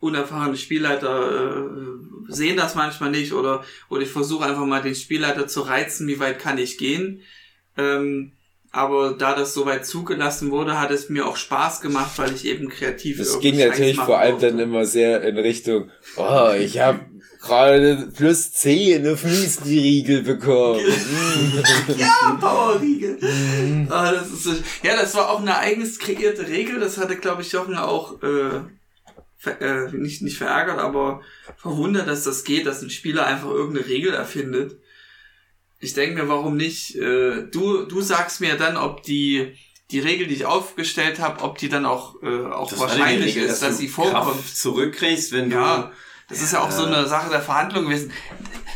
unerfahrene Spielleiter äh, sehen das manchmal nicht oder, oder ich versuche einfach mal den Spielleiter zu reizen, wie weit kann ich gehen. Ähm, aber da das soweit zugelassen wurde, hat es mir auch Spaß gemacht, weil ich eben kreativ Das irgendwie ging natürlich vor allem durfte. dann immer sehr in Richtung, oh, ich habe gerade plus 10 auf Müsli-Riegel bekommen. Ja, Powerriegel. ah, das ist so, ja, das war auch eine eigens kreierte Regel. Das hatte, glaube ich, Jochen auch äh, ver, äh, nicht, nicht verärgert, aber verwundert, dass das geht, dass ein Spieler einfach irgendeine Regel erfindet. Ich denke mir, warum nicht? Äh, du, du sagst mir dann, ob die die Regel, die ich aufgestellt habe, ob die dann auch, äh, auch Das wahrscheinlich Regel, ist, dass du sie vorkommt. Kraft zurückkriegst, wenn Ja, das ist ja auch so eine Sache der Verhandlung gewesen.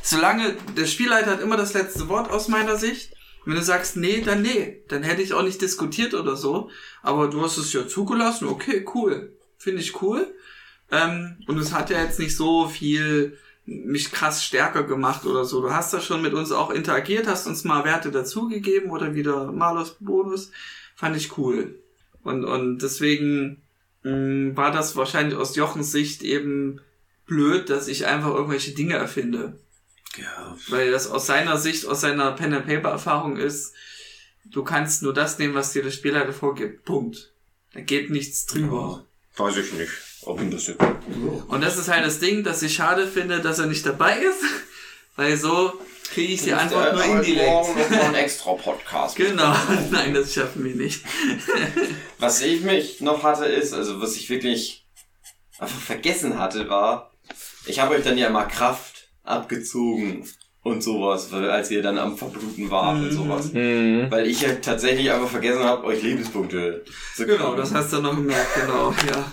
Solange der Spielleiter hat immer das letzte Wort aus meiner Sicht. Wenn du sagst nee, dann nee, dann hätte ich auch nicht diskutiert oder so. Aber du hast es ja zugelassen, okay, cool, finde ich cool. Ähm, und es hat ja jetzt nicht so viel mich krass stärker gemacht oder so. Du hast da schon mit uns auch interagiert, hast uns mal Werte dazugegeben oder wieder Malus Bonus. Fand ich cool. Und, und deswegen mh, war das wahrscheinlich aus Jochens Sicht eben blöd, dass ich einfach irgendwelche Dinge erfinde. Ja, Weil das aus seiner Sicht, aus seiner Pen-and-Paper-Erfahrung ist, du kannst nur das nehmen, was dir der Spieler vorgibt. Punkt. Da geht nichts drüber. ja, weiß ich nicht, ob ihm das jetzt... Und das ist halt das Ding, dass ich schade finde, dass er nicht dabei ist, weil so kriege ich die Antwort nur indirekt. Morgen noch mal ein extra Podcast. Genau, nein, das schaffen wir nicht. Was ich mich noch hatte ist, also was ich wirklich einfach vergessen hatte, war, ich habe euch dann ja mal Kraft abgezogen und sowas, als ihr dann am Verbluten wart und Mhm. sowas. Mhm. Weil ich ja tatsächlich einfach vergessen habe, euch Lebenspunkte zu Genau, das hast du noch gemerkt, genau, ja.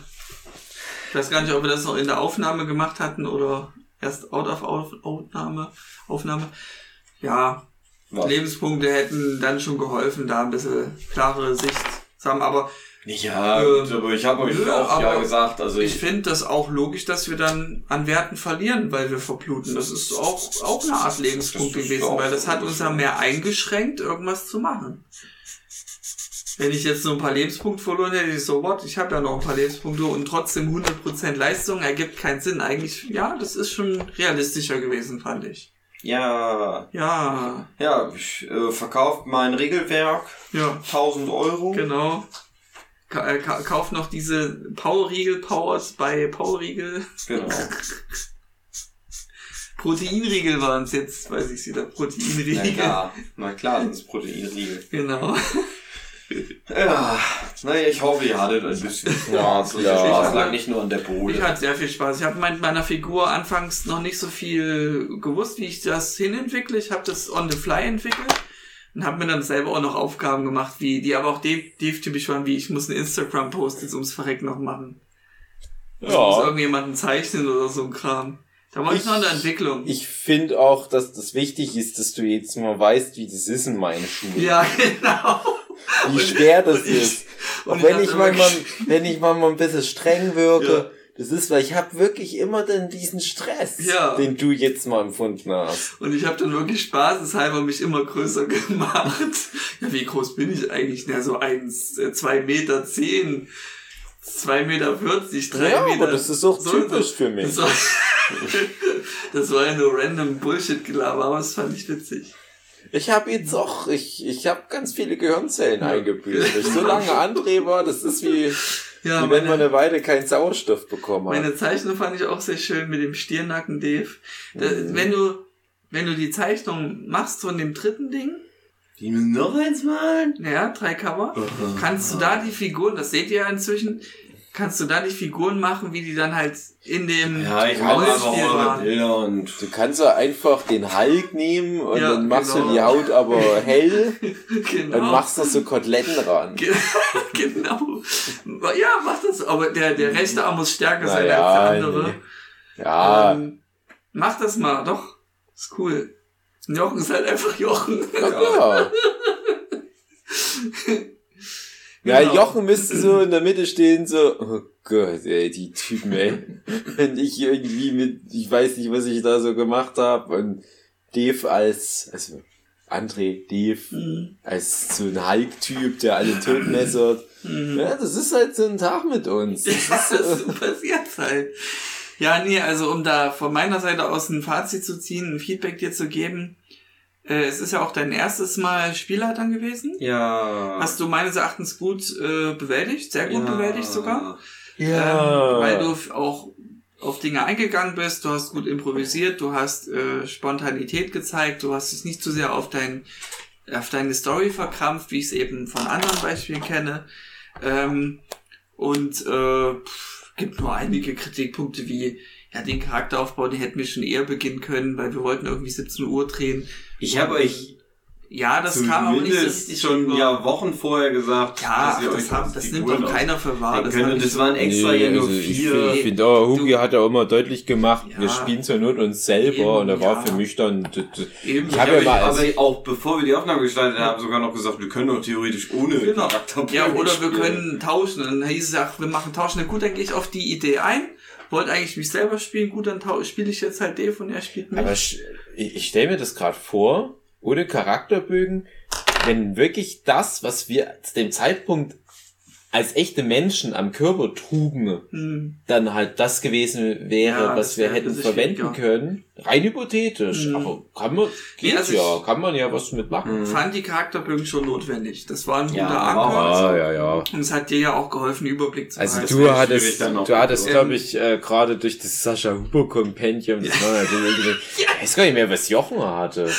Ich weiß gar nicht, ob wir das noch in der Aufnahme gemacht hatten oder erst out of Auf- Aufnahme, Aufnahme. Ja, Was? Lebenspunkte hätten dann schon geholfen, da ein bisschen klarere Sicht zu haben. Aber Ja, Ähm, gut, aber ich habe euch nö, auch ja gesagt, also ich ich, finde das auch logisch, dass wir dann an Werten verlieren, weil wir verbluten. Das ist auch, auch eine Art Lebenspunkt gewesen, weil das hat uns ja ja. mehr eingeschränkt, irgendwas zu machen. Wenn ich jetzt nur ein paar Lebenspunkte verloren hätte, ich so, what, ich habe ja noch ein paar Lebenspunkte und trotzdem 100% Leistung ergibt keinen Sinn. Eigentlich, ja, das ist schon realistischer gewesen, fand ich. Ja, Ja, ja, ich äh, verkauft mein Regelwerk, ja, 1000 Euro. genau. Ka äh, ka kauf noch diese Powerriegel Powers bei Powerriegel. Genau. Proteinriegel waren es jetzt, weiß ich wieder. Na Proteinriegel. klar, na klar sind es Proteinriegel. Genau. Ja, naja, ich hoffe, ihr hattet ein bisschen Ja, Spaß. Klar. der Spaß lag nicht nur an der Bohle. Ich hatte sehr viel Spaß. Ich habe mit meiner Figur anfangs noch nicht so viel gewusst, wie ich das hinentwickle. Ich habe das on the fly entwickelt und habe mir dann selber auch noch Aufgaben gemacht, wie die aber auch Dave-typisch waren, wie ich muss einen Instagram-Post jetzt ums Verreck noch machen. Ich muss Ja. irgendjemanden zeichnen oder so ein Kram. Da war ich, Ich- noch in der Entwicklung. Ich finde auch, dass das wichtig ist, dass du jetzt mal weißt, wie das ist in meinen Schuhen. ja, genau. Wie schwer das und ich- ist. und Auch ich wenn ich manchmal, gesch- wenn ich manchmal ein bisschen streng wirke, Ja. Das ist, weil ich habe wirklich immer dann diesen Stress, Ja. den du jetzt mal empfunden hast. Und ich habe dann wirklich spaßeshalber mich immer größer gemacht. Ja, wie groß bin ich eigentlich? Na, so eins, äh, zwei Meter zehn, zwei Meter vierzig, drei ja, Meter. aber das ist auch so- typisch für mich. Das war, das war ja nur random Bullshit-Gelaber, aber das fand ich witzig. Ich habe jetzt auch, ich, ich habe ganz viele Gehirnzellen eingebüßt. Ich so lange André war, das ist wie, Ja, wie wenn man meine, eine Weile keinen Sauerstoff bekommen hat. meine Zeichnung fand ich auch sehr schön mit dem Stirnacken Dave. Da, Mhm. Wenn du, wenn du die Zeichnung machst von dem dritten Ding, Die müssen noch eins malen? ja, drei Cover, kannst du da die Figuren, das seht ihr ja inzwischen, kannst du da die Figuren machen, wie die dann halt in dem Ja, ich mache einfach. Bilder und Du kannst ja einfach den Hulk nehmen und Ja, dann machst genau. du die Haut aber hell Genau. und machst da so Koteletten ran. Ge- genau. Ja, mach das. Aber der, der rechte Arm muss stärker sein Naja, als der andere. nee. Ja, Ähm, mach das mal, doch. Ist cool. Jochen ist halt einfach Jochen. klar. Ja, Genau. Jochen müsste so in der Mitte stehen, so, oh Gott, ey, die Typen, ey. Wenn ich irgendwie mit, ich weiß nicht, was ich da so gemacht habe, und Dave als, also André, Dave, Mhm. als so ein Hulk-Typ, der alle totmessert. Mhm. Ja, das ist halt so ein Tag mit uns. Das ist Das so passiert halt. Ja, nee, also um da von meiner Seite aus ein Fazit zu ziehen, ein Feedback dir zu geben. Äh, es ist ja auch dein erstes Mal Spielleitern gewesen. ja. Hast du meines Erachtens gut äh, bewältigt, sehr gut ja. bewältigt sogar. ja. Ähm, weil du auch auf Dinge eingegangen bist, du hast gut improvisiert, du hast äh, Spontanität gezeigt, du hast es nicht zu sehr auf dein auf deine Story verkrampft, wie ich es eben von anderen Beispielen kenne. Ähm, und äh, pff, gibt nur einige Kritikpunkte wie ja den Charakteraufbau, den hätten wir schon eher beginnen können, weil wir wollten irgendwie 17 Uhr drehen. Ich habe euch Ja, das kam aber nicht so zumindest richtig schon ja Wochen vorher gesagt, ja, dass ihr ach, euch das, haben, das nimmt doch keiner für wahr. Das, war nicht das waren extra ja nur also ich vier. Ich finde, oh, Hugi hat ja immer deutlich gemacht, Ja. wir spielen zur Not uns selber Eben, und da war ja. für mich dann, Eben, Ich Ich hab habe ja mal als- aber auch bevor wir die Aufnahme gestartet haben, sogar noch gesagt, wir können doch theoretisch ohne Genau. Ja, oder wir spielen. können tauschen. Und dann hieß es, ach, wir machen tauschen. Na gut, dann gehe ich auf die Idee ein. Wollte eigentlich mich selber spielen. Gut, dann spiele ich jetzt halt Dave und er spielt mich. aber ich, ich stelle mir das gerade vor, ohne Charakterbögen, wenn wirklich das, was wir zu dem Zeitpunkt als echte Menschen am Körper trugen, Hm. dann halt das gewesen wäre, Ja, was das wir hätten verwenden können. Rein hypothetisch. Mhm. Aber kann man, Nee, geht also ja, kann man ja was mitmachen. Mhm. Fand die Charakterbögen schon notwendig. Das war ein Ja, guter auch- Anker. Ah, ja, ja. Und es hat dir ja auch geholfen, einen Überblick zu Also behalten. das du hattest, du hattest, Ähm, glaube ich, äh, gerade durch das Sascha Huber Compendium, das war natürlich irgendwie, ich weiß gar nicht mehr, was Jochen hatte.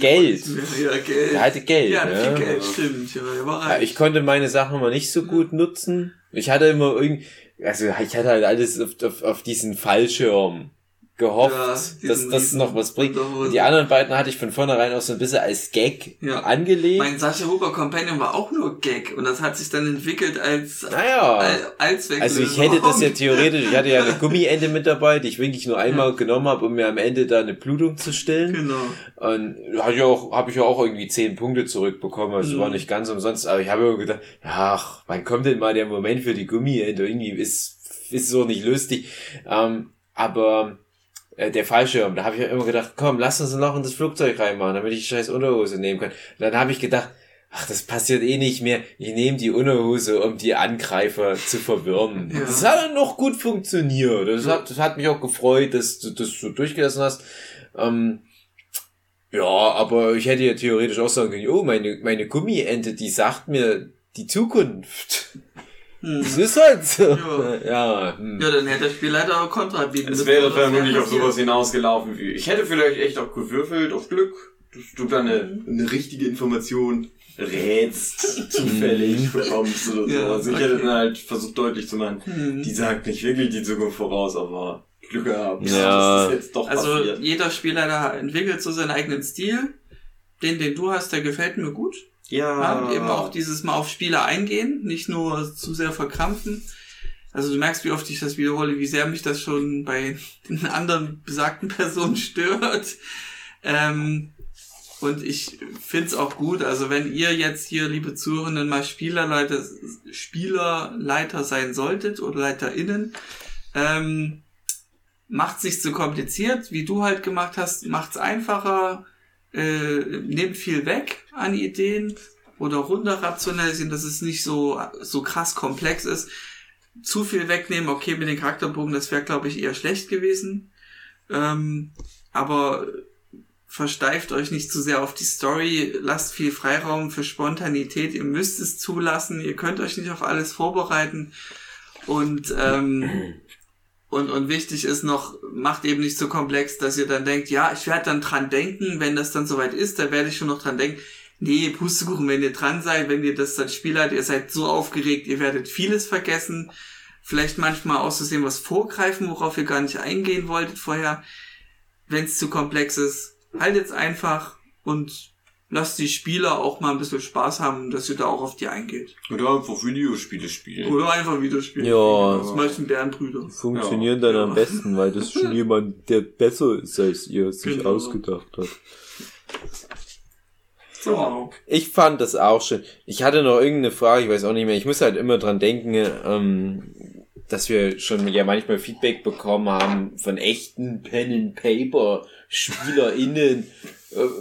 Geld. Ja, Geld. Er hatte Geld, ja, ne? viel Geld, stimmt. Ja, der war Ja, reich. ich konnte meine Sachen immer nicht so gut nutzen. Ich hatte immer irgendwie, also ich hatte halt alles auf, auf, auf diesen Fallschirm gehofft, Ja, dass das noch was bringt. Und die anderen beiden hatte ich von vornherein auch so ein bisschen als Gag Ja. angelegt. Mein Sascha Huber Companion war auch nur Gag und das hat sich dann entwickelt als naja. Al- Allzwecklösung. Also ich hätte das ja theoretisch, ich hatte ja eine Gummiende mit dabei, die ich wirklich nur einmal genommen habe, um mir am Ende da eine Blutung zu stillen. Genau. Und habe ich auch, habe ich ja auch irgendwie zehn Punkte zurückbekommen. Also Mhm. war nicht ganz umsonst, aber ich habe immer gedacht, ja, ach, wann kommt denn mal der Moment für die Gummiende? Irgendwie ist ist so nicht lustig. Ähm, aber äh, der Fallschirm, da habe ich immer gedacht, komm, lass uns noch in das Flugzeug reinmachen, damit ich die scheiß Unterhose nehmen kann. Und dann habe ich gedacht, ach, das passiert eh nicht mehr. Ich nehme die Unterhose, um die Angreifer zu verwirren. Ja. Das hat dann noch gut funktioniert. Das hat, das hat mich auch gefreut, dass du das so durchgelassen hast. Ähm, Ja, aber ich hätte ja theoretisch auch sagen können, oh, meine, meine Gummiente, die sagt mir die Zukunft. Hm. Das ist halt so. Ja. Ja, hm. Ja, dann hätte der Spielleiter auch Kontra bieten Es wäre vermutlich auf sowas hinausgelaufen wie. Ich hätte vielleicht echt auch gewürfelt auf Glück, dass du dann eine, eine richtige Information rätst, zufällig bekommst oder so. Ja, also ich okay. hätte dann halt versucht deutlich zu machen, Hm. die sagt nicht wirklich die Zukunft voraus, aber Glück gehabt, Ja. das jetzt doch Also passiert. jeder Spielleiter entwickelt so seinen eigenen Stil. Den, den du hast, der gefällt mir gut. Ja, und eben auch dieses Mal auf Spieler eingehen, nicht nur zu sehr verkrampfen. Also du merkst, wie oft ich das wiederhole, wie sehr mich das schon bei den anderen besagten Personen stört. Ähm, und ich find's auch gut, also wenn ihr jetzt hier, liebe Zuhörenden, mal Spielerleiter, Spielerleiter sein solltet oder LeiterInnen, ähm, macht's nicht zu kompliziert, wie du halt gemacht hast, macht's einfacher, äh, nehmt viel weg an Ideen oder runter rationalisieren, dass es nicht so, so krass komplex ist. Zu viel wegnehmen, okay, mit den Charakterbogen, das wäre, glaube ich, eher schlecht gewesen. Ähm, aber versteift euch nicht zu sehr auf die Story, lasst viel Freiraum für Spontanität, ihr müsst es zulassen, ihr könnt euch nicht auf alles vorbereiten und ähm, und, und wichtig ist noch, macht eben nicht so komplex, dass ihr dann denkt, ja, ich werde dann dran denken, wenn das dann soweit ist, da werde ich schon noch dran denken. Nee, Pustekuchen, wenn ihr dran seid, wenn ihr das dann spielert, ihr seid so aufgeregt, ihr werdet vieles vergessen. Vielleicht manchmal auszusehen was vorgreifen, worauf ihr gar nicht eingehen wolltet vorher. Wenn es zu komplex ist, haltet's einfach und lasst die Spieler auch mal ein bisschen Spaß haben, dass ihr da auch auf die eingeht. Oder einfach Videospiele spielen. Oder einfach wieder spielen. Ja. Das meisten Bärenbrüder. Funktionieren Ja, dann am ja. besten, weil das schon jemand, der besser ist als ihr, sich Genau. ausgedacht hat. Genau. Ich fand das auch schön. Ich hatte noch irgendeine Frage, ich weiß auch nicht mehr. Ich muss halt immer dran denken, ähm, dass wir schon ja manchmal Feedback bekommen haben von echten Pen and Paper SpielerInnen,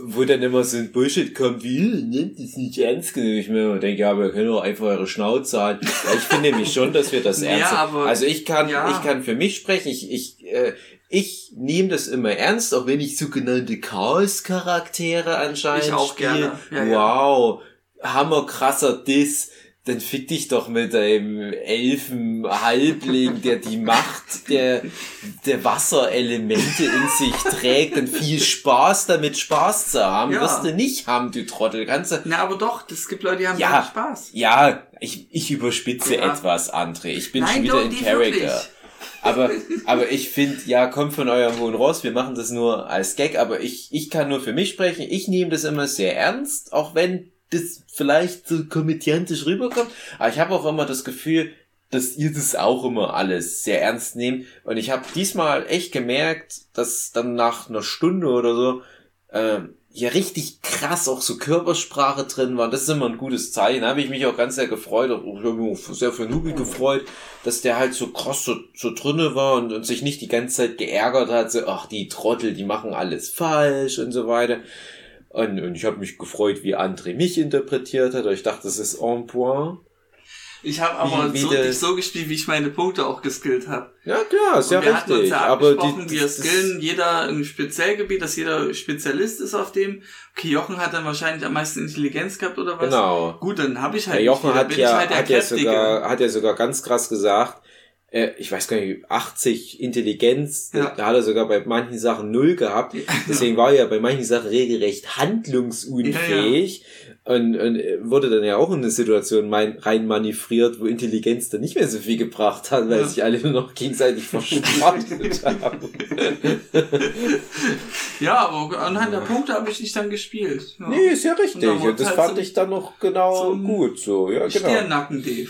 wo dann immer so ein Bullshit kommt wie, "Äh, nehmt das nicht ernst genug. Ich mir denke, ja, wir können doch einfach eure Schnauze halten. Ich finde nämlich schon, dass wir das Ja, ernst aber- Also ich kann, ja. ich kann für mich sprechen. Ich, ich, äh, ich nehme das immer ernst, auch wenn ich sogenannte Chaos-Charaktere anscheinend Ich auch spiele. gerne. Ja, ja. wow, hammerkrasser Diss. Dann fick dich doch mit deinem Elfen-Halbling, der die Macht der, der Wasserelemente in sich trägt und viel Spaß damit Spaß zu haben. Ja. Wirst du nicht haben, du Trottel. Kannst du, Na, aber doch, es gibt Leute, die haben Ja. Spaß. ja, ich, ich überspitze Ja. etwas, André. Ich bin Nein, schon wieder doch, in Character. wirklich. Aber, aber ich finde, ja, kommt von eurem hohen Ross, wir machen das nur als Gag, aber ich, ich kann nur für mich sprechen. Ich nehme das immer sehr ernst, auch wenn das vielleicht so komödiantisch rüberkommt. Aber ich habe auch immer das Gefühl, dass ihr das auch immer alles sehr ernst nehmt. Und ich habe diesmal echt gemerkt, dass dann nach einer Stunde oder so ähm, ja richtig krass auch so Körpersprache drin war. Das ist immer ein gutes Zeichen. Da habe ich mich auch ganz sehr gefreut. Auch, auch sehr für Nubi gefreut, dass der halt so krass so, so drinne war und, und sich nicht die ganze Zeit geärgert hat. So, ach, die Trottel, die machen alles falsch und so weiter. Und, und ich habe mich gefreut, wie André mich interpretiert hat. Ich dachte, das ist en point. Ich habe aber Wie- wie so, nicht so gespielt, wie ich meine Punkte auch geskillt habe. Ja, klar, ist ja wir hatten uns richtig. ja Aber die, abgesprochen, wir skillen jeder ein Speziellgebiet, dass jeder Spezialist ist auf dem. Okay, Jochen hat dann wahrscheinlich am meisten Intelligenz gehabt oder was? Genau. Gut, dann habe ich halt Der Jochen nicht hat ja, halt hat, ja sogar, hat ja sogar ganz krass gesagt, äh, ich weiß gar nicht, 80 Intelligenz, Ja. da hat er sogar bei manchen Sachen null gehabt. Deswegen war er ja bei manchen Sachen regelrecht handlungsunfähig und, und äh, wurde dann ja auch in eine Situation mein, rein manövriert, wo Intelligenz dann nicht mehr so viel gebracht hat, weil Ja. sich alle nur noch gegenseitig verschrottet haben. Ja, aber anhand der Punkte habe ich nicht dann gespielt. Ja. Nee, ist ja richtig. Und Und, das halt fand so- ich dann noch genau zum gut, so, ja, genau. Sternnacken, Dave.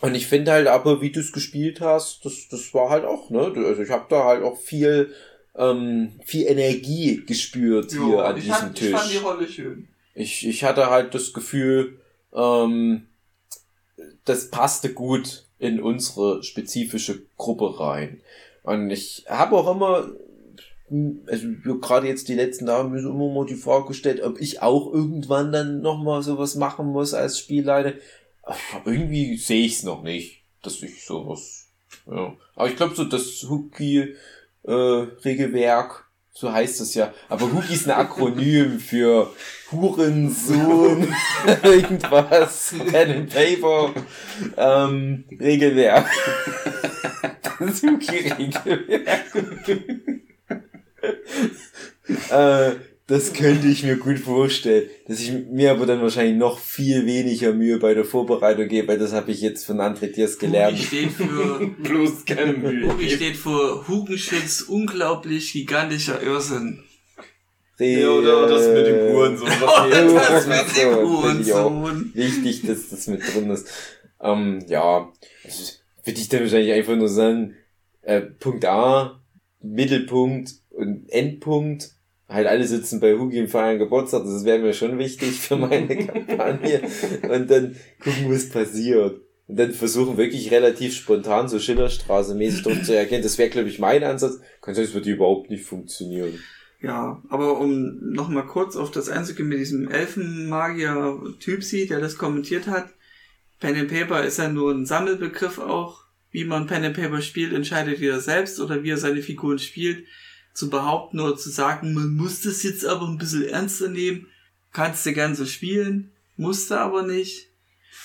Und ich finde halt aber, wie du es gespielt hast, das, das war halt auch, ne? Also ich habe da halt auch viel, ähm, viel Energie gespürt hier Ja, an diesem fand, ich fand die Tisch. Rolle schön. Ich, ich hatte halt das Gefühl, ähm, das passte gut in unsere spezifische Gruppe rein. Und ich habe auch immer, also gerade jetzt die letzten Tage mir so immer mal die Frage gestellt, ob ich auch irgendwann dann nochmal sowas machen muss als Spielleiter. Irgendwie sehe ich es noch nicht, dass ich sowas. Ja. Aber ich glaube so das Hookie äh, So heißt es ja. Aber Hugi ist ein Akronym für Hurensohn, irgendwas, Pen and Paper, ähm, Regelwerk. Das Hugi-Regelwerk. äh, das könnte ich mir gut vorstellen. Dass ich mir aber dann wahrscheinlich noch viel weniger Mühe bei der Vorbereitung gebe, weil das habe ich jetzt von André Diers gelernt. Hugi steht für, Bloß keine Mühe. Hugi steht für Hugenschütz, unglaublich gigantischer Irrsinn. Ja, oder das mit dem Hurensohn. Hier- das mit dem. Hurensohn. Wichtig, dass das mit drin ist. Ähm, ja, also, würde ich dann wahrscheinlich einfach nur sagen, äh, Punkt A, Mittelpunkt und Endpunkt. Halt alle sitzen bei Hugi im feiern Geburtstag, das wäre mir schon wichtig für meine Kampagne. Und dann gucken, was passiert. Und dann versuchen wirklich relativ spontan so Schillerstraße-mäßig drum zu erkennen. Das wäre, glaube ich, mein Ansatz. Kann sein, es wird überhaupt nicht funktionieren. Ja, aber um nochmal kurz auf das einzugehen mit diesem Elfenmagier-Typsi, der das kommentiert hat. Pen and Paper ist ja nur ein Sammelbegriff auch. Wie man Pen and Paper spielt, entscheidet jeder selbst oder wie er seine Figuren spielt. Zu behaupten oder zu sagen, man muss das jetzt aber ein bisschen ernster nehmen, kannst du gern so spielen, musste aber nicht.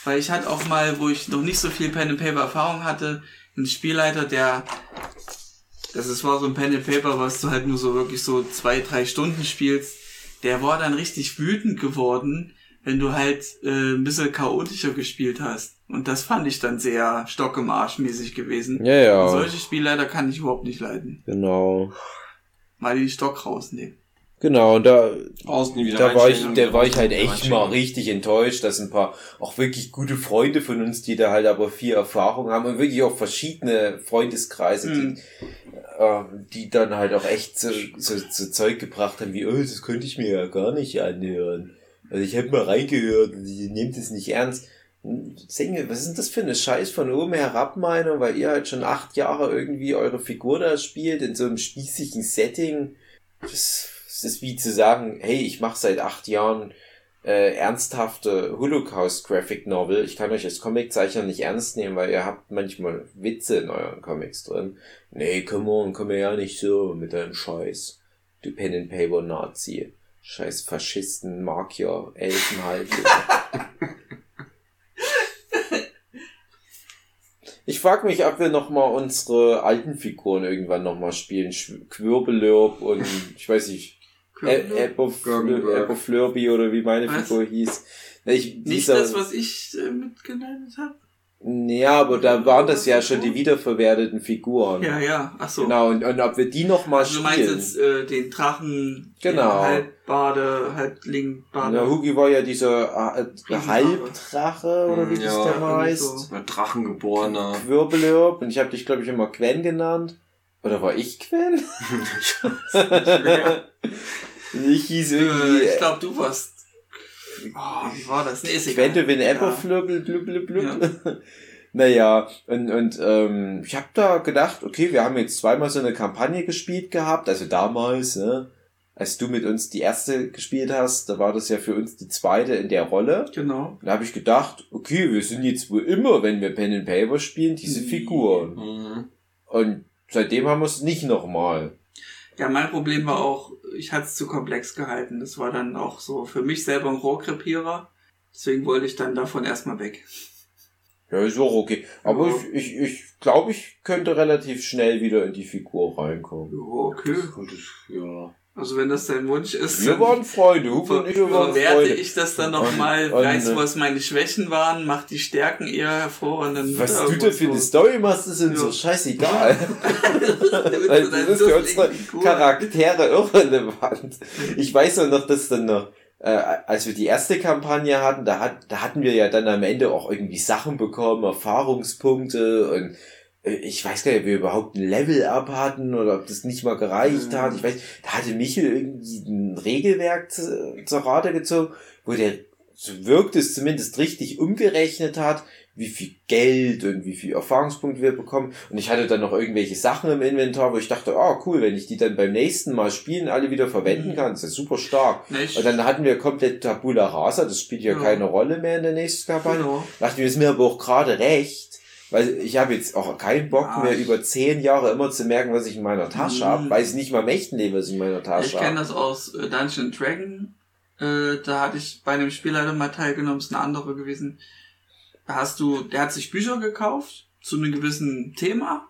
Weil ich hatte auch mal, wo ich noch nicht so viel Pen and Paper Erfahrung hatte, einen Spielleiter, der das ist, war so ein Pen and Paper, was du halt nur so wirklich so zwei, drei Stunden spielst. Der war dann richtig wütend geworden, wenn du halt äh, ein bisschen chaotischer gespielt hast. Und das fand ich dann sehr Stock im Arsch mäßig gewesen. Ja, ja. Und solche Spielleiter kann ich überhaupt nicht leiden. Genau. Mal die Stock rausnehmen. Genau, und da, da war ich, da war ich halt echt mal richtig enttäuscht, dass ein paar auch wirklich gute Freunde von uns, die da halt aber viel Erfahrung haben und wirklich auch verschiedene Freundeskreise, Mhm. die, äh, die dann halt auch echt so, so, so Zeug gebracht haben wie, oh, das könnte ich mir ja gar nicht anhören. Also ich habe mal reingehört und die nehmt es nicht ernst. Singe, was ist denn das für eine Scheiß von oben herab Meinung, weil ihr halt schon acht Jahre irgendwie eure Figur da spielt in so einem spießigen Setting. Das, das ist wie zu sagen, hey, ich mache seit acht Jahren äh, ernsthafte Holocaust Graphic Novel. Ich kann euch als Comiczeichner nicht ernst nehmen, weil ihr habt manchmal Witze in euren Comics drin. Nee, come on, komm ja nicht so mit deinem Scheiß. Du Pen and Paper Nazi. Scheiß Faschisten, Magier, Elfenhalter. Ich frage mich, ob wir nochmal unsere alten Figuren irgendwann nochmal spielen. Quirbelerb und ich weiß nicht. Epoflurby oder wie meine? Figur hieß. Ich, Nicht dieser, das, was ich äh, mitgeleitet habe? Ja, aber da waren das ja schon die wiederverwerteten Figuren. Ja, ja. Ach so. Genau, und, und ob wir die nochmal Also du meinst spielen. jetzt äh, den Drachen, Genau. den Halbbade, Halblingbade. Na, Hugi war ja dieser äh. Halbdrache, oder wie Ja, das der irgendwie heißt. so. Ein Drachengeborener. Quirbelerb, und ich habe dich, glaube ich, immer Gwen genannt. Oder war ich Gwen? ich hieß irgendwie Äh, ich glaube, du warst. Oh, wie war das? Nee, ist egal. Wenn Ja. Epperflürbel, blub, blub, blub. Naja, und, und ähm, ich habe da gedacht, okay, wir haben jetzt zweimal so eine Kampagne gespielt gehabt, also damals, ne, als du mit uns die erste gespielt hast, da war das ja für uns die zweite in der Rolle. Genau. Da habe ich gedacht, okay, wir sind jetzt wohl immer, wenn wir Pen and Paper spielen, diese Mhm. Figuren. Mhm. Und seitdem haben wir es nicht nochmal. Ja, mein Problem war auch, ich hatte es zu komplex gehalten. Das war dann auch so für mich selber ein Rohrkrepierer. Deswegen wollte ich dann davon erstmal weg. Ja, ist auch okay. Aber Ja. ich, ich, ich glaube, ich könnte relativ schnell wieder in die Figur reinkommen. Ja, okay. Gut, ja. Also wenn das dein Wunsch ist, Wir waren Freunde, Hugo und ich waren Freunde. ich das dann nochmal, weiß, was meine Schwächen waren, mach die Stärken eher hervor und dann Was du da für eine Story machst, ist uns Ja. so scheißegal. Weil das ist für unsere. Charaktere irrelevant. Ich weiß nur noch, dass dann noch, äh, als wir die erste Kampagne hatten, da, hat, da hatten wir ja dann am Ende auch irgendwie Sachen bekommen, Erfahrungspunkte und ich weiß gar nicht, ob wir überhaupt ein Level-Up hatten oder ob das nicht mal gereicht Mhm. hat. Ich weiß, da hatte Michel irgendwie ein Regelwerk zu, zur Rate gezogen, wo der, so wirkt es zumindest richtig umgerechnet hat, wie viel Geld und wie viel Erfahrungspunkte wir bekommen. Und ich hatte dann noch irgendwelche Sachen im Inventar, wo ich dachte, ah cool, wenn ich die dann beim nächsten Mal spielen alle wieder verwenden Mhm. kann, ist das super stark. Ich- Und dann hatten wir komplett Tabula Rasa, das spielt ja, Ja. keine Rolle mehr in der nächsten Kampagne. Genau. Dachte ich, ist mir aber auch gerade recht, Weil ich habe jetzt auch keinen Bock Ja, mehr ich- über zehn Jahre immer zu merken, was ich in meiner Tasche habe. Weiß nicht mal im echten Leben, was ich in meiner Ich Tasche kenne habe. das aus äh, Dungeon Dragon. Äh, da hatte ich bei einem Spielleiter mal teilgenommen, ist eine andere gewesen. Da hast du, der hat sich Bücher gekauft zu einem gewissen Thema.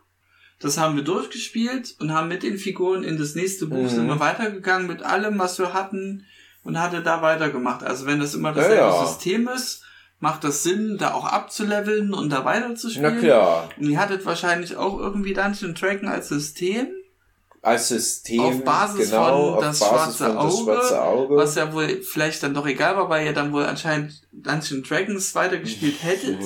Das haben wir durchgespielt und haben mit den Figuren in das nächste Buch Mhm. sind wir weitergegangen mit allem, was wir hatten und hatte da weitergemacht. Also wenn das immer dasselbe Ja, ja. System ist, macht das Sinn, da auch abzuleveln und da Na weiterzuspielen. klar, Und ihr hattet wahrscheinlich auch irgendwie Dungeon Dragon als System. als System, Auf Basis genau, von auf das Basis schwarze von das Auge, schwarze Auge. Was ja wohl vielleicht dann doch egal war, weil ihr dann wohl anscheinend Dungeon Dragons weitergespielt hättet.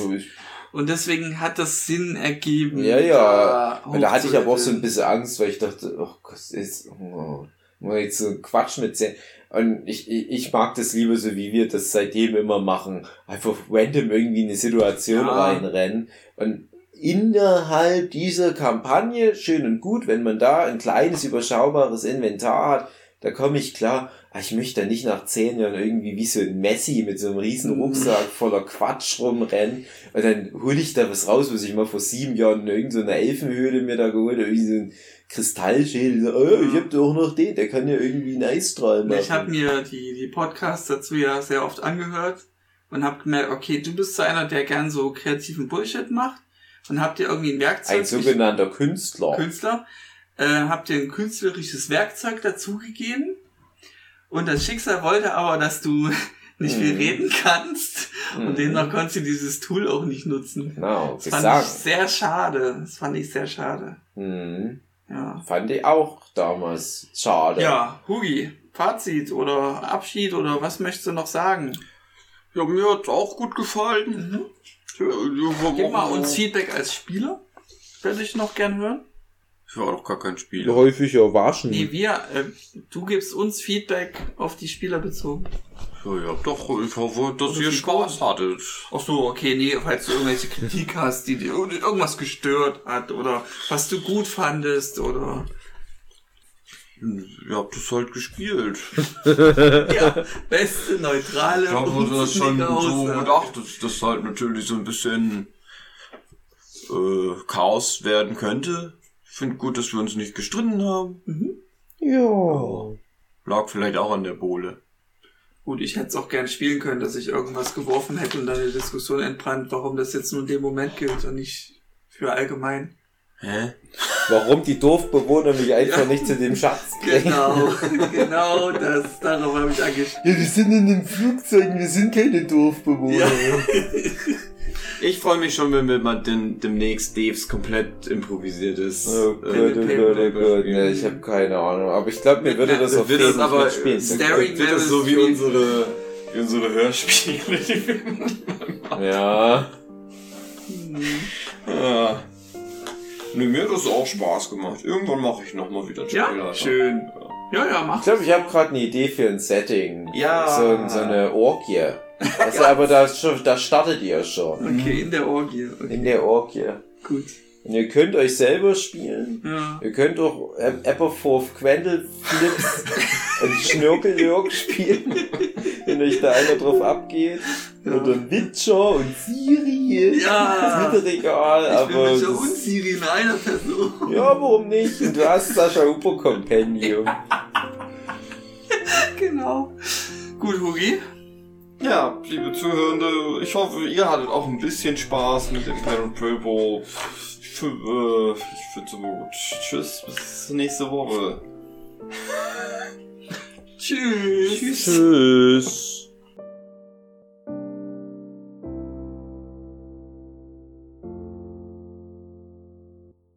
Und deswegen hat das Sinn ergeben. Ja, ja. da da hatte ich aber auch so ein bisschen Angst, weil ich dachte, oh Gott, ist, oh, jetzt so Quatsch mit Zähnen. Und ich, ich, mag das lieber so, wie wir das seitdem immer machen. Einfach random irgendwie in eine Situation Ja. reinrennen. Und innerhalb dieser Kampagne, schön und gut, wenn man da ein kleines, überschaubares Inventar hat, da komme ich klar. Aber Ich möchte da nicht nach zehn Jahren irgendwie wie so ein Messi mit so einem riesen Mhm. Rucksack voller Quatsch rumrennen. Und dann hole ich da was raus, was ich mal vor sieben Jahren in irgendeiner Elfenhöhle mir da geholt habe. Irgendwie so ein Kristallschädel. So, oh, ich hab doch noch den, der kann ja irgendwie einen Eisstrahl machen. Ich habe mir die, die Podcasts dazu ja sehr oft angehört und habe gemerkt, okay, du bist so einer, der gern so kreativen Bullshit macht und habt ihr irgendwie ein Werkzeug, ein sogenannter Künstler. Künstler, äh, habt ihr ein künstlerisches Werkzeug dazugegeben und das Schicksal wollte aber, dass du nicht viel Mhm. reden kannst und Mhm. demnach konntest du dieses Tool auch nicht nutzen. Genau, Das fand Gesang. ich sehr schade. Das fand ich sehr schade. Mhm. Ja. Fand ich auch damals schade. Ja, Hugi, Fazit oder Abschied oder was möchtest du noch sagen? Ja, mir hat's auch gut gefallen. Gib mal uns Feedback als Spieler. Würde ich noch gern hören. Ich war doch gar kein Spieler. Häufiger waschen. Nee, wir, äh, du gibst uns Feedback auf die Spieler bezogen. Ja, ja, doch, ich hoffe, dass ihr Spaß hattet. Ach so, okay, nee, falls du irgendwelche Kritik hast, die dir irgendwas gestört hat oder was du gut fandest oder. Ihr habt es halt gespielt. Ja, beste, neutrale. Ich habe das schon so gedacht, dass das halt natürlich so ein bisschen äh, Chaos werden könnte. Ich finde gut, dass wir uns nicht gestritten haben. Ja. Lag vielleicht auch an der Bohle. Gut, ich hätte es auch gern spielen können, dass ich irgendwas geworfen hätte und dann eine Diskussion entbrannt, warum das jetzt nur in dem Moment gilt und nicht für allgemein. Hä? Warum die Dorfbewohner mich einfach Ja. nicht zu dem Schatz bringen. Genau, genau das, darauf habe ich angespielt. Ja, wir sind in den Flugzeugen, wir sind keine Dorfbewohner. Ja. Ich freue mich schon, wenn wir mal den, demnächst Daves komplett improvisiertes. Oh Gott, äh, oh Gott, oh. Ja, ich habe keine Ahnung. Aber ich glaube, mir würde das auf jeden das aber Fall spielen. Staring wird das so wie unsere, wie unsere Hörspiele. die wir Ja. Ja. Nee, mir hat das auch Spaß gemacht. Irgendwann mache ich nochmal wieder ein Ja, schön. Ja, ja, mach Ich glaube, ich habe gerade eine Idee für ein Setting. Ja. So, so eine Orgie. Also, aber da, da startet ihr schon. Okay, in der Orgie. Okay, In der Orgie. gut. Und ihr könnt euch selber spielen. Ja. Ihr könnt auch Epperforth Quendel Flips und Schnörkeljörg spielen, wenn euch da einer drauf abgeht. Ja. Oder Witcher und Siri. Ja. Ist mir egal, Ich bin aber. der das- und Siri in einer Person. ja, warum nicht? Und du hast Sascha Huber Compendium. Genau. Gut, Hugi. Ja, liebe Zuhörende, ich hoffe, ihr hattet auch ein bisschen Spaß mit dem and Paper. Ich finde, äh, ich finde so gut. Tschüss, bis nächste Woche. Tschüss. Tschüss.